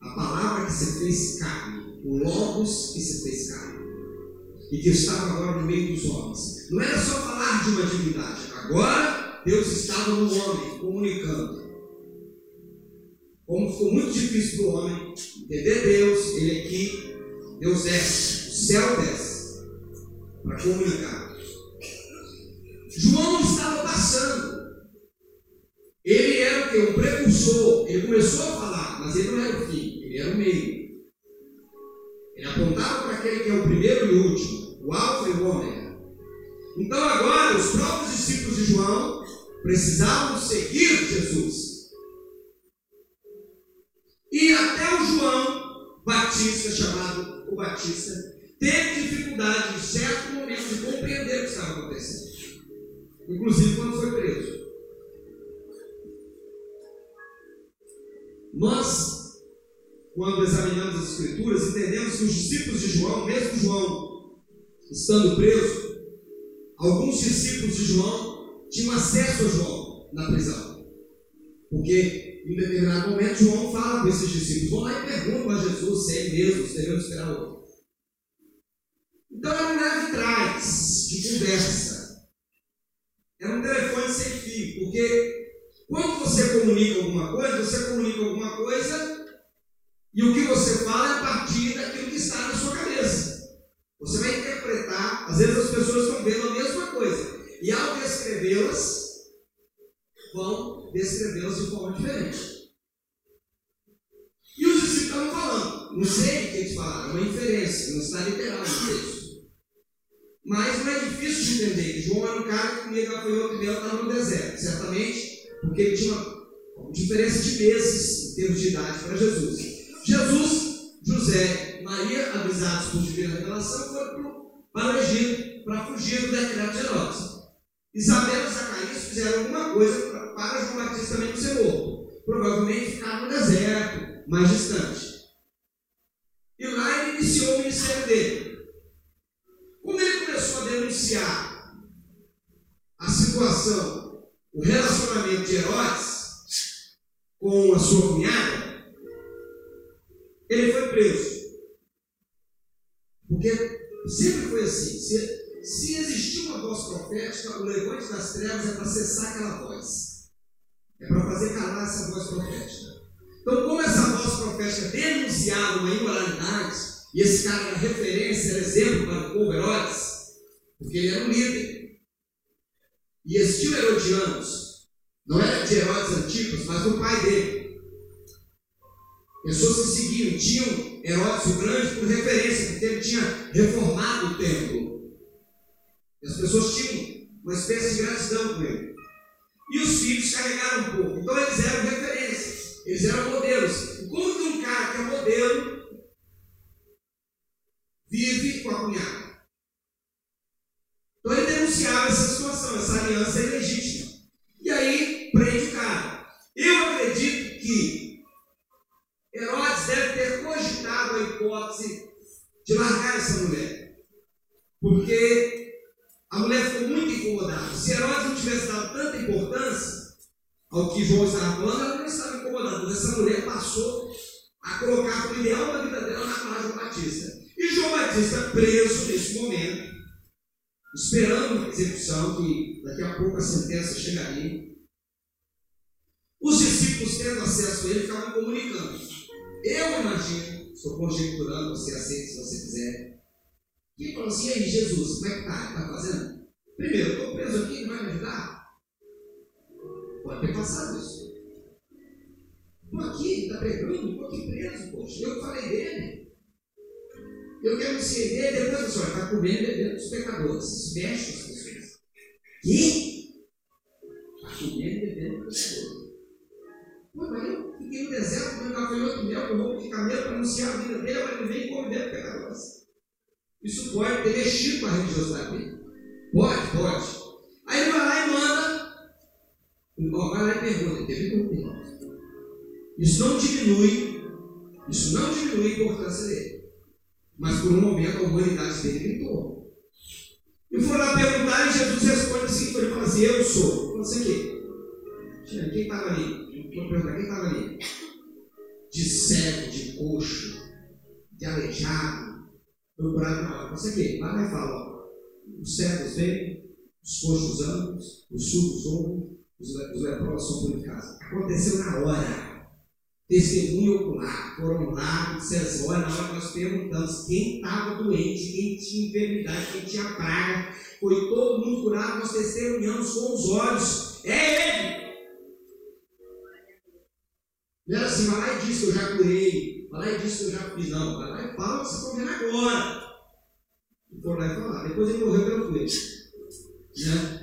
A palavra que se fez carne, o Logos que se fez carne. E que estava agora no meio dos homens. Não era só falar de uma divindade. Agora Deus estava no homem, comunicando. Como ficou muito difícil para o homem entender Deus, ele aqui, Deus desce, o céu desce, para comunicar. João estava passando. Ele era o que? Um precursor. Ele começou a falar, mas ele não era o fim, ele era o meio. Ele apontava para aquele que é o primeiro e o último, o Alfa e o Ômega. Então agora os próprios discípulos de João precisavam seguir Jesus. E até o João Batista, chamado o Batista, teve dificuldade em certo momento de compreender o que estava acontecendo. Inclusive quando foi preso. Nós, quando examinamos as Escrituras, entendemos que os discípulos de João, mesmo João estando preso, alguns discípulos de João tinham acesso a João na prisão. Porque em determinado momento, João fala com esses discípulos: vão lá e perguntam a Jesus se é ele mesmo, se devemos esperar outro. Então era um leve trás de conversa. Era um telefone sem fio, porque quando você comunica alguma coisa, você comunica alguma coisa e o que você fala é a partir daquilo que está na sua cabeça. Você vai interpretar, às vezes as pessoas estão vendo a mesma coisa, e ao descrevê-las, vão descrevê-las de forma diferente. E os discípulos estavam falando, não sei o que eles falaram, é uma inferência, não está literal no texto. Mas não é difícil de entender João era um cara que comia gafanhoto e mel estava no deserto, certamente, porque ele tinha uma diferença de meses em termos de idade para Jesus. Jesus, José, Maria, avisados por divina revelação, foram para o Egito para fugir do decreto de Herodes. Isabel e Zacarias fizeram alguma coisa para João Batista também não ser morto. Provavelmente ficar no deserto, mais distante. Situação, o relacionamento de Herodes com a sua cunhada, ele foi preso. Porque sempre foi assim. Se, se existiu uma voz profética, o levante das trevas é para cessar aquela voz. É para fazer calar essa voz profética. Então, como essa voz profética denunciava uma imoralidade, e esse cara era referência, era exemplo para o povo Herodes, porque ele era um líder. E existiam herodianos, não era de Herodes antigos, mas do pai dele. Pessoas que seguiam, tinham Herodes o Grande por referência, porque ele tinha reformado o templo. E as pessoas tinham uma espécie de gratidão com ele. E os filhos carregaram um pouco. Então eles eram referências, eles eram modelos. E como que um cara que é modelo vive com a cunhada? Denunciava essa situação, essa aliança ilegítima. E aí prende o cara. Eu acredito que Herodes deve ter cogitado a hipótese de largar essa mulher. Porque a mulher ficou muito incomodada. Se Herodes não tivesse dado tanta importância ao que João estava falando, ela não estava incomodada. Mas essa mulher passou a colocar como ideal da vida dela na casa João Batista. E João Batista preso nesse momento, esperando a execução, que daqui a pouco a sentença chegaria. Os discípulos, tendo acesso a ele, ficavam comunicando. Eu imagino, estou conjecturando, você aceita se você quiser, e falou assim: e aí, Jesus, como é que tá? Está fazendo? Primeiro, estou preso aqui, não vai me ajudar? Pode ter passado isso. Estou aqui, está pregando, estou aqui preso, poxa. Eu falei dele. Eu quero me dele, depois a senhora está comendo bebendo dos pecadores. Fecha as pessoas. Que? Está comendo bebendo dos pecadores. Mas eu fiquei no deserto comendo gafanhoto mel com roupa de camelo para anunciar a vida dele, agora ele vem come dentro pecadores. Isso pode ter mexido com a religiosidade dele. Pode, pode. Aí ele vai lá e manda. O irmão vai lá e pergunta, teve irmão. Isso não diminui, isso não diminui a importância dele. Mas por um momento a humanidade dele. E foi lá perguntar e Jesus responde assim, ele fala assim, eu sou. Você quê? Quem estava ali? Vou perguntar, quem estava ali? De cego, de coxo, de aleijado. Procurado na hora. Você quê? Lá vai falar, os cegos vêm, os coxos andam, os surdos ouvem, os, os leprosos são purificados. Aconteceu na hora. Testemunho ocular. Foram lá, disseram olha, na hora que nós perguntamos quem estava doente, quem tinha enfermidade, quem tinha praga, foi todo mundo curado, nós testemunhamos com os olhos. É ele! Não era assim, vai lá e diz que eu já curei, vai lá e diz que eu já fiz. Não, vai lá e fala que vocês estão vendo agora. E foram lá e falaram. Depois ele morreu tranquilo. Né?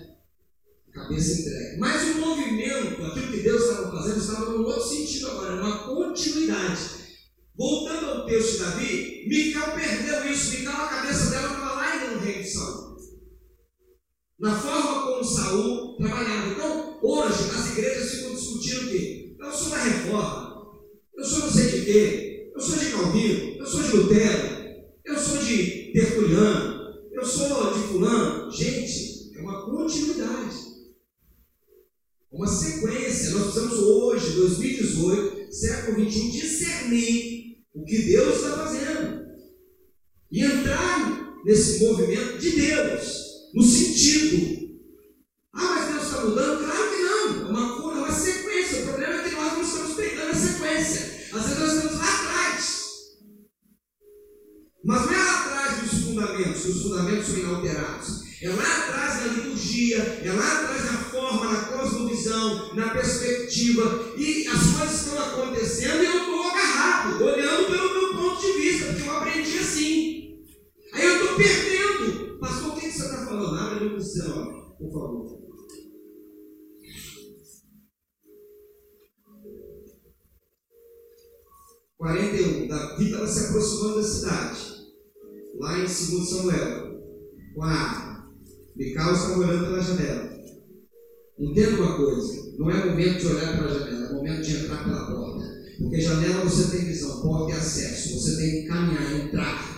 Cabeça entregue. Mas o movimento, aquilo que Deus estava fazendo, estava num outro sentido agora, uma continuidade. Voltando ao texto de Davi, Micael perdeu isso. Micael, a cabeça dela estava lá ainda no rei de Saul. Na forma como Saul trabalhava. Então, hoje, as igrejas ficam discutindo o quê? Eu sou da reforma. Eu sou não sei de quê. Eu sou de Calvino. Eu sou de Lutero. Eu sou de Tertuliano. Eu sou de Fulano. Gente, é uma continuidade. Uma sequência. Nós precisamos hoje, 2018, século 21, discernir o que Deus está fazendo. E entrar nesse movimento de Deus. No sentido. Ah, mas Deus está mudando? Claro que não. É uma Às vezes nós estamos lá atrás. Mas não é lá atrás dos fundamentos, os fundamentos são inalterados. É lá atrás na liturgia, é lá atrás na forma, na cosmovisão, na perspectiva. E as coisas estão acontecendo e eu estou agarrado, olhando pelo meu ponto de vista, porque eu aprendi assim. Aí eu estou perdendo. Pastor, o que, você está falando? Abre no céu, por favor. 41. Davi estava se aproximando da cidade. Lá em 2 Samuel. 4. Mical estava olhando pela janela. Entenda uma coisa: não é momento de olhar pela janela, é momento de entrar pela porta. Porque janela você tem visão, porta é acesso. Você tem que caminhar, entrar.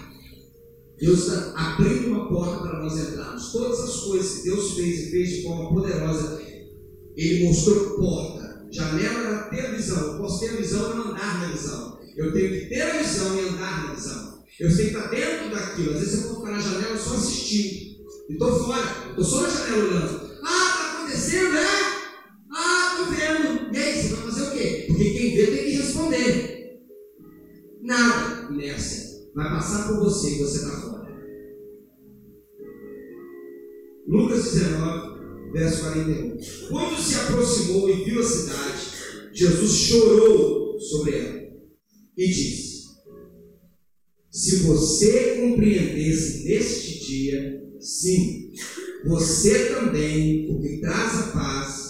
Deus está abrindo uma porta para nós entrarmos. Todas as coisas que Deus fez e fez de forma poderosa, Ele mostrou porta. Janela era ter a visão. Eu posso ter a visão e não andar na visão. Eu tenho que ter a visão e andar na visão. Eu sei que está dentro daquilo. Às vezes eu vou ficar na janela só assistindo. E estou fora. Estou só na janela olhando. Ah, acontecendo, é? Ah, estou vendo. E aí, você vai fazer o quê? Porque quem vê tem que responder. Nada nessa. Vai passar por você e você está fora. Lucas 19, verso 41. Quando se aproximou e viu a cidade, Jesus chorou sobre ela e disse: Se você compreendesse neste dia, sim, você também, porque traz a paz,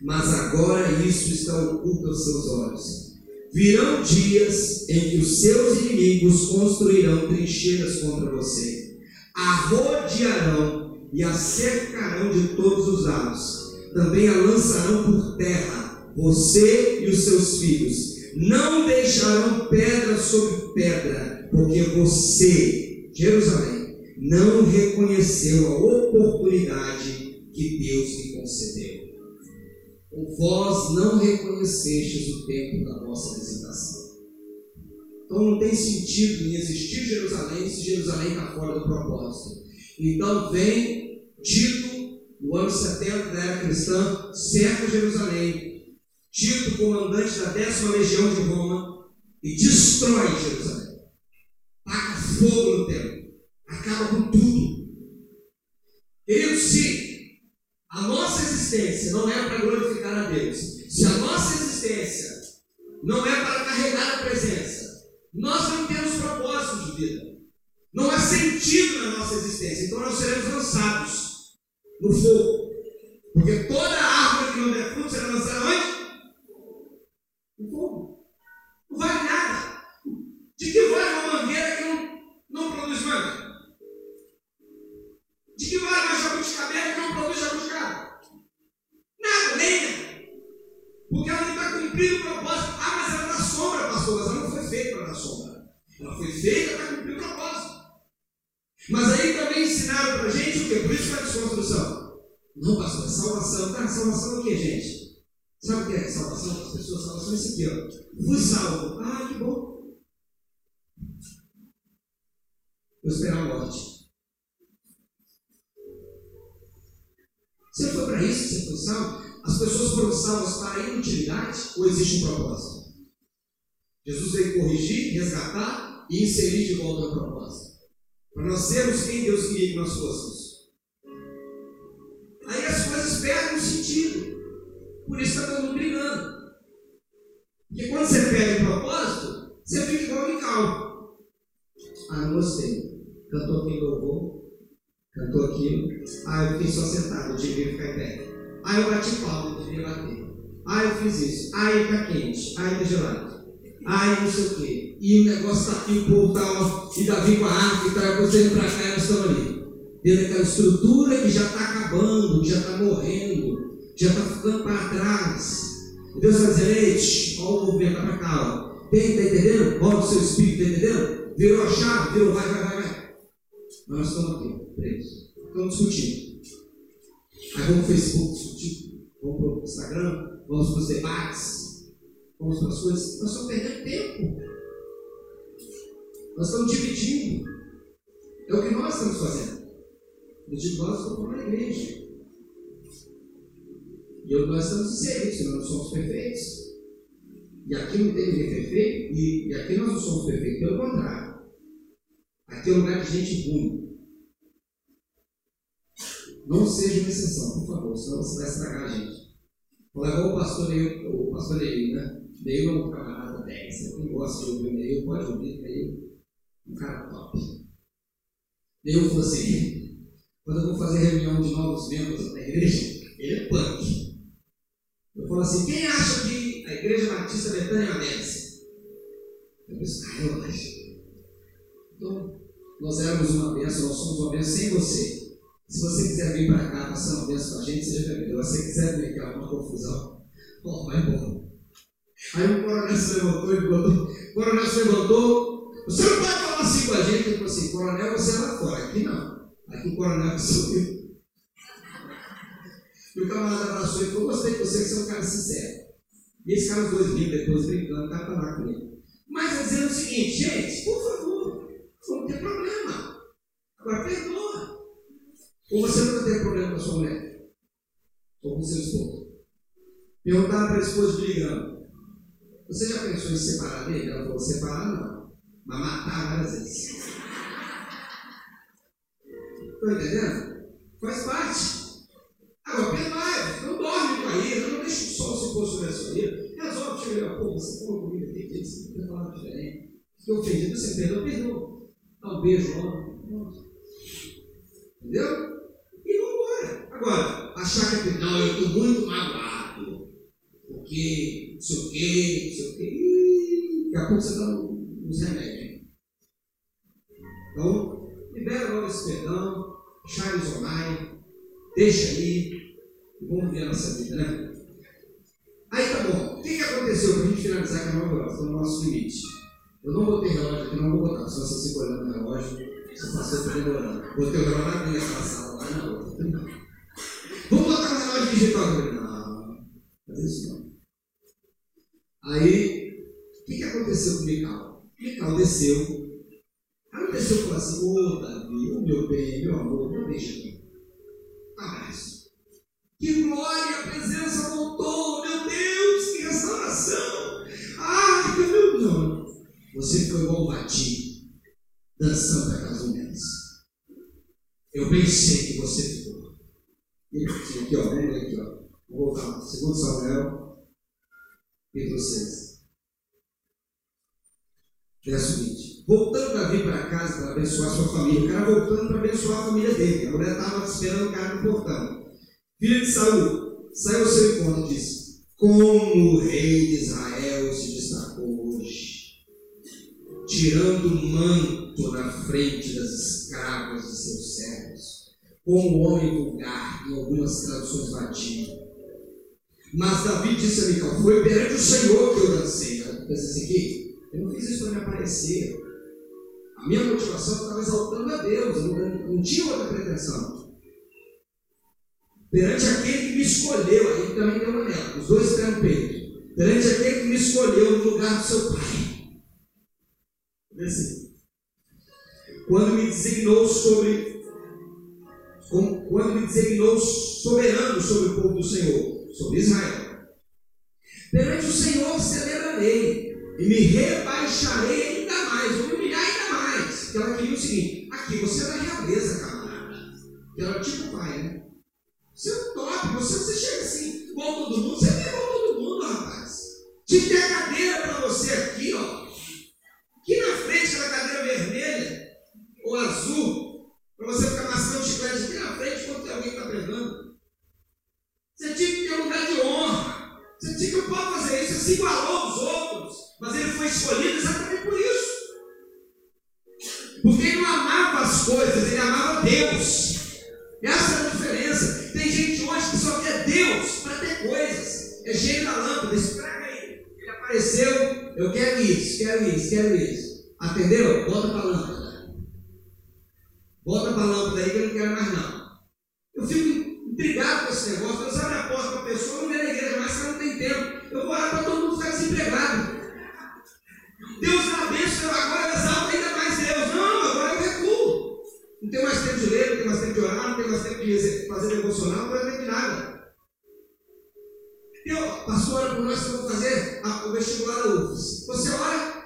mas agora isso está oculto aos seus olhos. Virão dias em que os seus inimigos construirão trincheiras contra você, a rodearão e a cercarão de todos os lados. Também a lançarão por terra, você e os seus filhos não deixarão pedra sobre pedra, porque você, Jerusalém, não reconheceu a oportunidade que Deus lhe concedeu. Vós não reconhecestes o tempo da vossa visitação. Então não tem sentido em existir Jerusalém se Jerusalém está fora do propósito. Então vem Tito, no ano 70 da era cristã, cerca Jerusalém, Tito, comandante da décima legião de Roma, e destrói Jerusalém. Taca fogo no templo. Acaba com tudo. Queridos, se a nossa existência não é para glorificar a Deus, se a nossa existência não é para carregar a presença, nós não temos propósito de vida. Não há sentido na nossa existência. Então nós seremos lançados no fogo. Porque toda árvore que não der fruto será lançada onde? O fogo. Não vale nada. De que vale uma mangueira que não, não produz manga? De que vale uma jabuticabera que não produz jabuticaba? Nada, Porque ela não está cumprindo o propósito. Ah, mas ela está sombra, pastor. Mas ela não foi feita para dar sombra. Ela foi feita para cumprir o propósito. Mas aí também ensinaram para a gente o quê? Por isso que a desconstrução. Não, pastor, é salvação. Tá, salvação é o quê, gente? Sabe o que é salvação para as pessoas? Salvação é isso aqui, ó. Fui salvo. Ah, que bom. Vou esperar a morte. Você foi para isso que você foi salvo? As pessoas foram salvas para inutilidade ou existe um propósito? Jesus veio corrigir, resgatar e inserir de volta o propósito. Para nós sermos quem Deus queria que nós fôssemos. Aí as coisas perdem o sentido. Por isso está todo mundo brigando. Porque quando você perde o propósito, você fica igual o Mical. Ah, não gostei. Cantou aqui louvor, cantou aquilo. Ah, eu fiquei só sentado, eu devia ficar em pé. Ah, eu bati palma, eu devia bater. Ah, eu fiz isso. Ah, ele está quente. Ah, ele está gelado. Ah, não sei o quê. E o negócio está aqui, o povo está lá, e Davi com a arma, e está você para cá, e nós estamos ali. Dentro daquela estrutura que já está acabando, já está morrendo, já está ficando para trás. E Deus vai dizer, ei, olha o movimento, para cá. Ó. Tem, está entendendo? Olha o seu espírito, está entendendo? Virou a chave, virou, vai, vai, vai, vai. Nós estamos aqui, presos. Estamos discutindo. Aí vamos para o Facebook discutir, vamos para o Instagram, vamos para os debates, vamos para as coisas. Nós estamos perdendo tempo. Nós estamos dividindo. É o que nós estamos fazendo. Eu digo nós, estou falando na igreja. E eu, nós estamos inseridos, nós não somos perfeitos. E aqui não tem ninguém perfeito, e, e aqui nós não somos perfeitos, pelo contrário. Aqui é um lugar de gente ruim. Não seja uma exceção, por favor, senão você vai estragar a gente. Vou levar o pastor Neil, o pastor Neil, né? Neil é um camarada 10. Quem gosta de ouvir Neil, pode ouvir, Neil é um cara top. Neil falou assim: quando eu vou fazer reunião de novos membros da igreja, ele é punk. Eu falo assim: quem acha que a igreja Batista Betânia é uma benção? Eu disse: ah, eu acho. Então, nós éramos uma benção, nós somos uma benção sem você. Se você quiser vir para cá passar uma vez com a gente, seja bem-vindo. Se você quiser vir aqui uma confusão, oh, vai embora. Aí o coronel se levantou e botou. O coronel se levantou. Você não pode falar assim com a gente. Ele falou assim: coronel, você é lá fora. Aqui não. Aqui o coronel subiu. E o camarada abraçou e falou: Gostei de você, que você é um cara sincero. E esses caras dois rindo depois brincando, tá lá com ele. Mas é dizendo o seguinte: gente, por favor, não tem problema. Agora perdoa. Ou você nunca teve problema com a sua mulher? Ou com seu esposo? Perguntaram para a esposa de ligando: Você já pensou em separar dele? Ela falou: Separar não, mas matar várias vezes. Estão entendendo? Faz parte. Agora, perdoa, não dorme com a ira, não deixa o sol se pôr sobre a sua ira. Resolve te olhar, pô, você falou comigo aqui, que você tem falar diferente. Fiquei ofendido, você perdoa, perdoa. Dá um beijo, ó. Entendeu? Agora, achar que não, eu estou muito magoado, porque não sei o quê, não sei o quê, daqui a pouco você está nos remédios. Então, libera logo esse perdão, Charles O'Mai, deixa aí, e vamos ver a nossa vida, né? Aí tá bom, o que, que aconteceu para a gente finalizar com a nova? Foi o nosso limite. Eu não botei relógio aqui, não vou botar, se você fica olhando o relógio, você passou por demorando. Botei o relógio na minha sala, lá na outra. Vamos botar um relógio digital. Falei, não, fazer isso não. Aí, o que, que aconteceu com o Mical? Mical desceu. Aí desceu e falou assim, ô oh, Davi, oh, meu bem, meu amor, não deixa aqui. Abraço. Que glória, a presença voltou, meu Deus, que restauração. Ai, meu Deus. Você ficou igual o Vati, dançando a do Eu pensei que você Aqui, ó, ler aqui, ó. Vou voltar. Segundo Samuel, capítulo 6. Verso 20. Voltando Davi para casa para abençoar sua família. O cara voltando para abençoar a família dele. A mulher estava esperando o cara no portão. Filho de Saul, saiu ao seu encontro e disse: Como o rei de Israel se destacou hoje, tirando o manto na frente das escravas de seus servos como homem vulgar, em algumas traduções latinas. Mas Davi disse a Mical: Foi perante o Senhor que eu dancei. Pensa assim aqui, eu não fiz isso para me aparecer. A minha motivação estava exaltando a Deus, eu não, não tinha outra pretensão. perante aquele que me escolheu, aí também deu uma nela, os dois estão no peito, perante aquele que me escolheu no lugar do seu pai. Assim, quando me designou sobre, quando me designou soberano sobre o povo do Senhor, sobre Israel. Perante o Senhor celebrarei e me rebaixarei ainda mais, vou me humilhar ainda mais. Porque ela queria o seguinte: aqui você é da realeza, camarada. Que era tipo pai, né? Você é um top, você, você chega assim, igual todo mundo, você é igual todo mundo, rapaz. Que ter a cadeira para você aqui, ó. Aqui na frente, aquela cadeira vermelha ou azul, para você ficar mascando chiclete aqui na frente quando tem alguém que está pregando. Você tinha que ter um lugar de honra. Que pode fazer isso, você se igualou aos outros. Mas ele foi escolhido exatamente por isso. Porque ele não amava as coisas, ele amava Deus. Essa é a diferença. Tem gente hoje que só quer Deus para ter coisas. É gênio da lâmpada, estraga aí. Ele apareceu, eu quero isso, quero isso, quero isso. Atendeu? Bota para a lâmpada. Bota para a lâmpada aí que eu não quero mais não. Eu fico intrigado com esse negócio. Deus abre a porta para a pessoa, não vem na igreja mais, você não tem tempo. Eu vou orar para todo mundo ficar desempregado. Deus dá bênção, agora exalta ainda mais Deus. Não, agora eu recuo. Não tem mais tempo de ler, não tem mais tempo de orar, não tem mais tempo de fazer devocional, não tem tempo de nada. Eu, pastor, ora por nós que vou fazer o vestibular da UFS. Você ora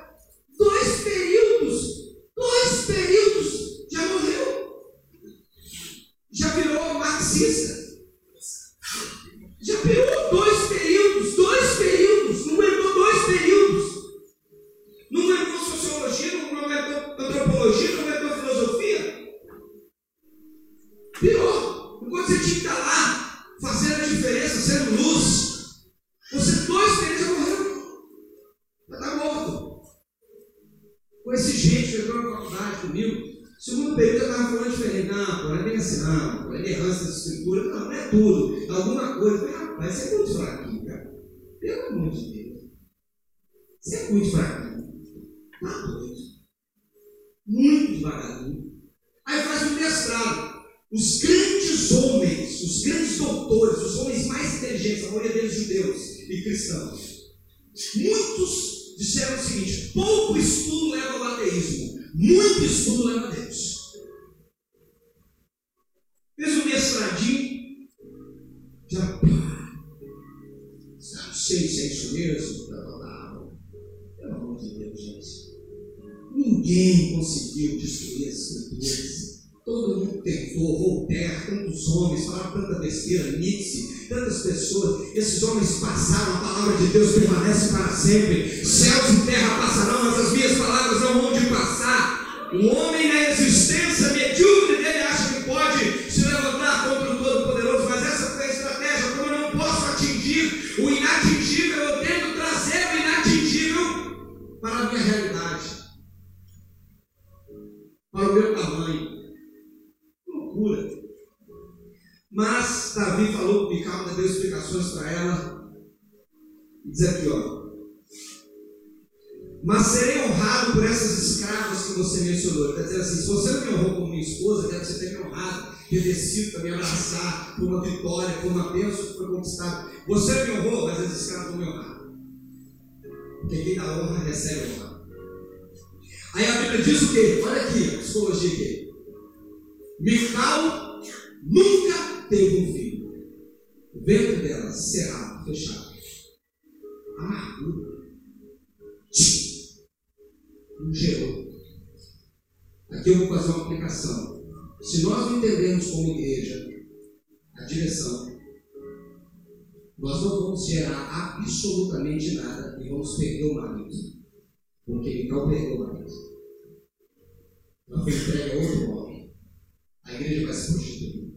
homens, falaram tanta besteira, Nietzsche, tantas pessoas. Esses homens passaram, a palavra de Deus permanece para sempre. Céus e terra passarão, Mas serei honrado por essas escravas que você mencionou. Quer dizer assim, se você não me honrou como minha esposa, quero que você tenha me honrado, ter descido para me abraçar por uma vitória, por uma bênção que foi conquistada. Você me honrou, mas as escravas não me honraram. Porque quem dá honra recebe honra. Aí a Bíblia diz o quê? Olha aqui, a psicologia aqui. Mical nunca teve um filho. O ventre dela cerrado, fechado. Amargura. Gerou. Aqui eu vou fazer uma aplicação. Se nós não entendermos como igreja a direção, nós não vamos gerar absolutamente nada e vamos perder o marido. Porque ele não perdeu o marido. Ela foi entregue a outro homem. A igreja vai se prostituir.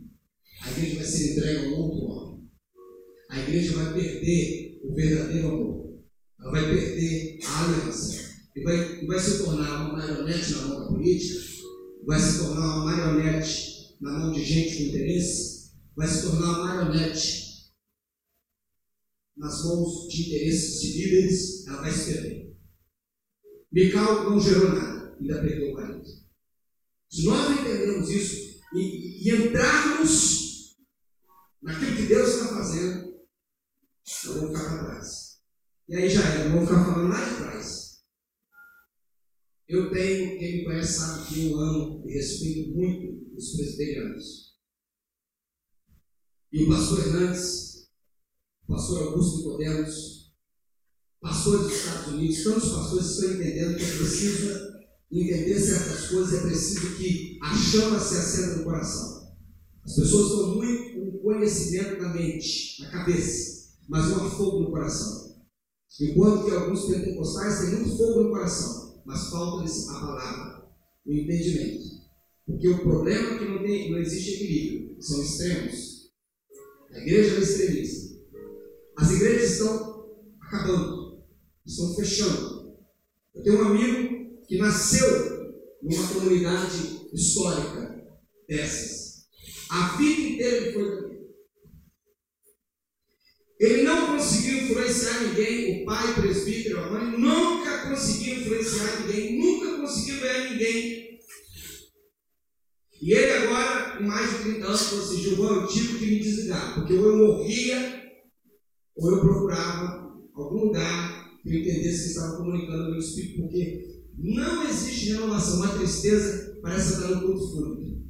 A igreja vai ser entregue a outro homem. A igreja vai perder o verdadeiro amor. Ela vai perder a aliança. E vai, vai se tornar uma marionete na mão da política. Vai se tornar uma marionete na mão de gente com interesse. Vai se tornar uma marionete nas mãos de interesses de líderes. Ela vai se perder. Mical não gerou nada, ainda perdeu o marido. Se nós não entendermos isso e, e entrarmos naquilo Deus está fazendo, nós vamos ficar para trás. E aí já era, vamos ficar falando lá de trás. Eu tenho, quem me conhece sabe que eu amo e respeito muito os presbiterianos. E o pastor Hernandes, o pastor Augusto Nicodemos, pastores dos Estados Unidos, tantos pastores estão entendendo que é preciso entender certas coisas, é preciso que a chama se acenda no coração. As pessoas estão muito com conhecimento na mente, na cabeça, mas não há fogo no coração. Enquanto que alguns pentecostais têm muito fogo no coração, mas falta-lhes a palavra, o entendimento. Porque o problema é que não, tem, não existe equilíbrio, são extremos. A igreja é extremista. As igrejas estão acabando, estão fechando. Eu tenho um amigo que nasceu numa comunidade histórica dessas. A vida inteira ele foi. Ele não conseguiu influenciar ninguém, o pai, o presbítero, a mãe, nunca conseguiu influenciar ninguém, nunca conseguiu ganhar ninguém. E ele agora, com mais de 30 anos, falou assim, Gilvão, eu tive que me desligar, porque ou eu morria, ou eu procurava algum lugar que eu entendesse que estava comunicando o meu espírito, porque não existe renovação, uma tristeza parece estar no ponto fúnebre.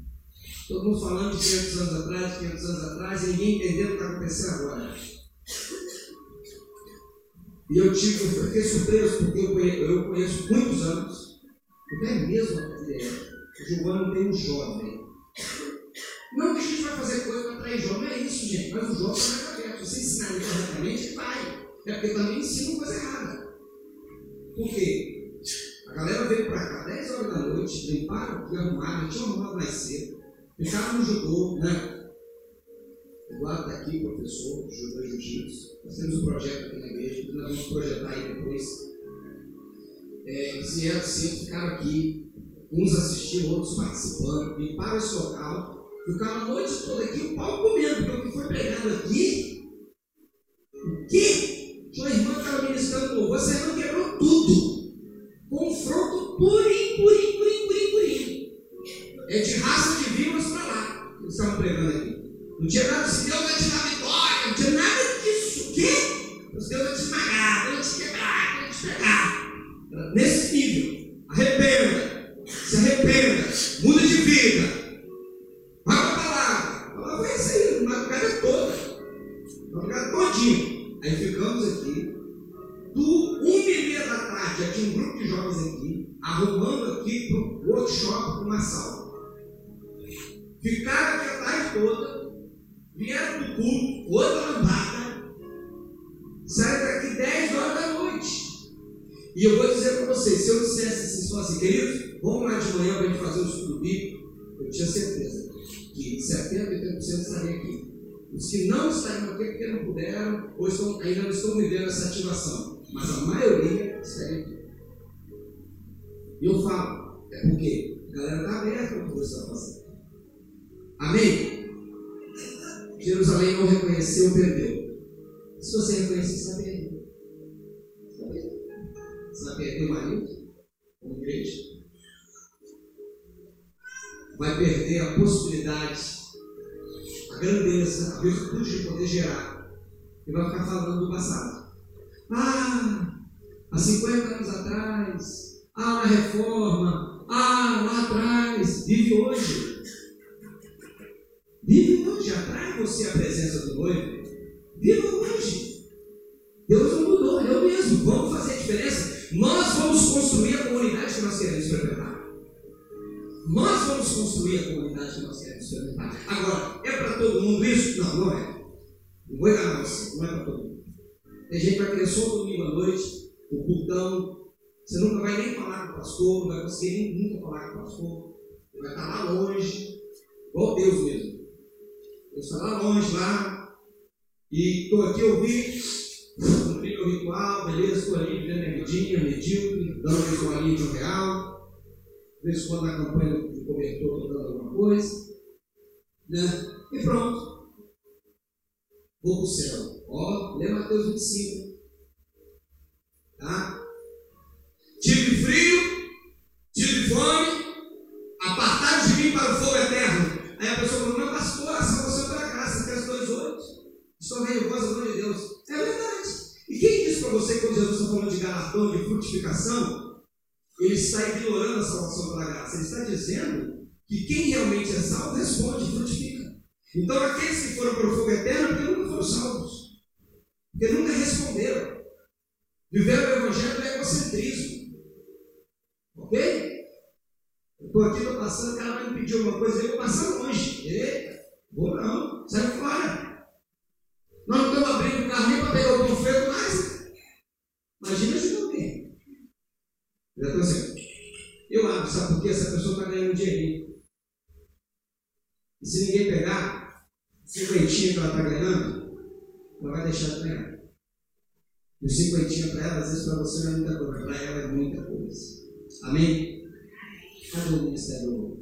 Todo mundo falando de 500 anos atrás, 500 anos atrás, e ninguém entendendo o que está acontecendo agora. E eu, tive, eu fiquei surpreso, porque eu conheço, eu conheço muitos anos, porque é mesmo é, o Giovanni tem um jovem. Não que a gente vai fazer coisa para atrair jovem, não é isso, gente, mas o jovem está aberto. Se você ensinar ele corretamente, vai. É porque também ensina coisa errada. Por quê? A galera veio para cá 10 horas da noite, limparam arrumaram, tinham arrumado mais cedo, ficaram no judô, né? Está aqui, professor e jiu-jitsu. Nós temos um projeto aqui na igreja, nós vamos projetar aí depois. É, eles vieram sempre, ficaram aqui, uns assistindo, outros participando, limparam esse local, ficaram a noite toda aqui, o pau comendo, porque o que foi pregado aqui, o quê? Sua irmã estava ministrando louvor, você não quebrou tudo. Confronto purinho, purinho, purinho, purinho, purinho. É de raça de vivas para lá, eles estavam pregando aqui. Não tinha nada assim, Deus vai te dar vitória, não tinha nada disso. O quê? Deus vai te esmagar, vai te quebrar, vai te pegar. Nesse nível, arrependa, que não aqui é porque não puderam, ou estão, ainda não estão vivendo essa ativação. Mas a maioria aqui. E eu falo, é porque a galera está aberta para o que você está fazendo. Amém? Jerusalém não reconheceu, perdeu. Se você reconhecer, vai perder. Você vai perder o marido, como igreja. Vai perder a possibilidade, grandeza, a virtude de poder gerar. E vai ficar falando do passado. Ah, há 50 anos atrás. Ah, na reforma. Ah, lá atrás. Vive hoje. Vive hoje, atrai você a presença do noivo. Viva hoje. Deus não mudou, é o mesmo. Vamos fazer a diferença. Nós vamos construir a comunidade que nós queremos frequentar. Nós vamos construir a comunidade que nós queremos frequentar. Agora, é para todo mundo isso? Não, não é. Não vou enganar você, não é para todo mundo. Tem gente que vai querer só domingo à noite, o cultão. Você nunca vai nem falar com o pastor, não vai conseguir nem nunca falar com o pastor. Ele vai estar lá longe, igual Deus mesmo. Eu estou lá longe, lá, e estou aqui ouvindo, cumpri meu ritual, beleza, estou ali vivendo a vidinha, medíocre, dando uma ritualinha de um real, de vez quando na campanha de cobertor estou dando alguma coisa, né? E pronto. Vou para o céu. Ó, lê Mateus 25. Tá? Tive frio, tive fome, apartado de mim para o fogo eterno. Aí a pessoa falou, não, pastor, a salvação pela graça, Até as dois olhos. Estou nervosa, pelo amor de Deus. É verdade. E quem disse para você que quando Jesus está falando de galardão, de frutificação, ele está ignorando a salvação pela graça. Ele está dizendo que quem realmente é salvo responde, frutifica. Então, aqueles que foram para o fogo eterno, porque nunca foram salvos, porque nunca responderam. Viveram o evangelho do egocentrismo. Ok? Eu estou aqui, estou passando, o cara vai me pedir alguma coisa, eu vou passar longe. Eita, vou não, sai fora. Nós não estamos abrindo o carro nem para pegar o panfleto mais. Imagina se não tem. Já estou dizendo. Eu abro, sabe por quê? Essa pessoa está ganhando dinheiro. E se ninguém pegar, cinquentinho que ela está ganhando, ela vai deixar de ganhar. E o cinquentinho para ela, às vezes para você não é muita coisa, para ela é muita coisa. Amém? Cadê o ministério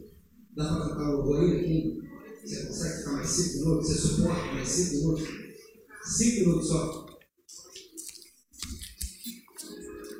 Dá para tocar o louvor aqui? Você consegue ficar mais cinco minutos? Você suporta mais cinco minutos? Cinco minutos só.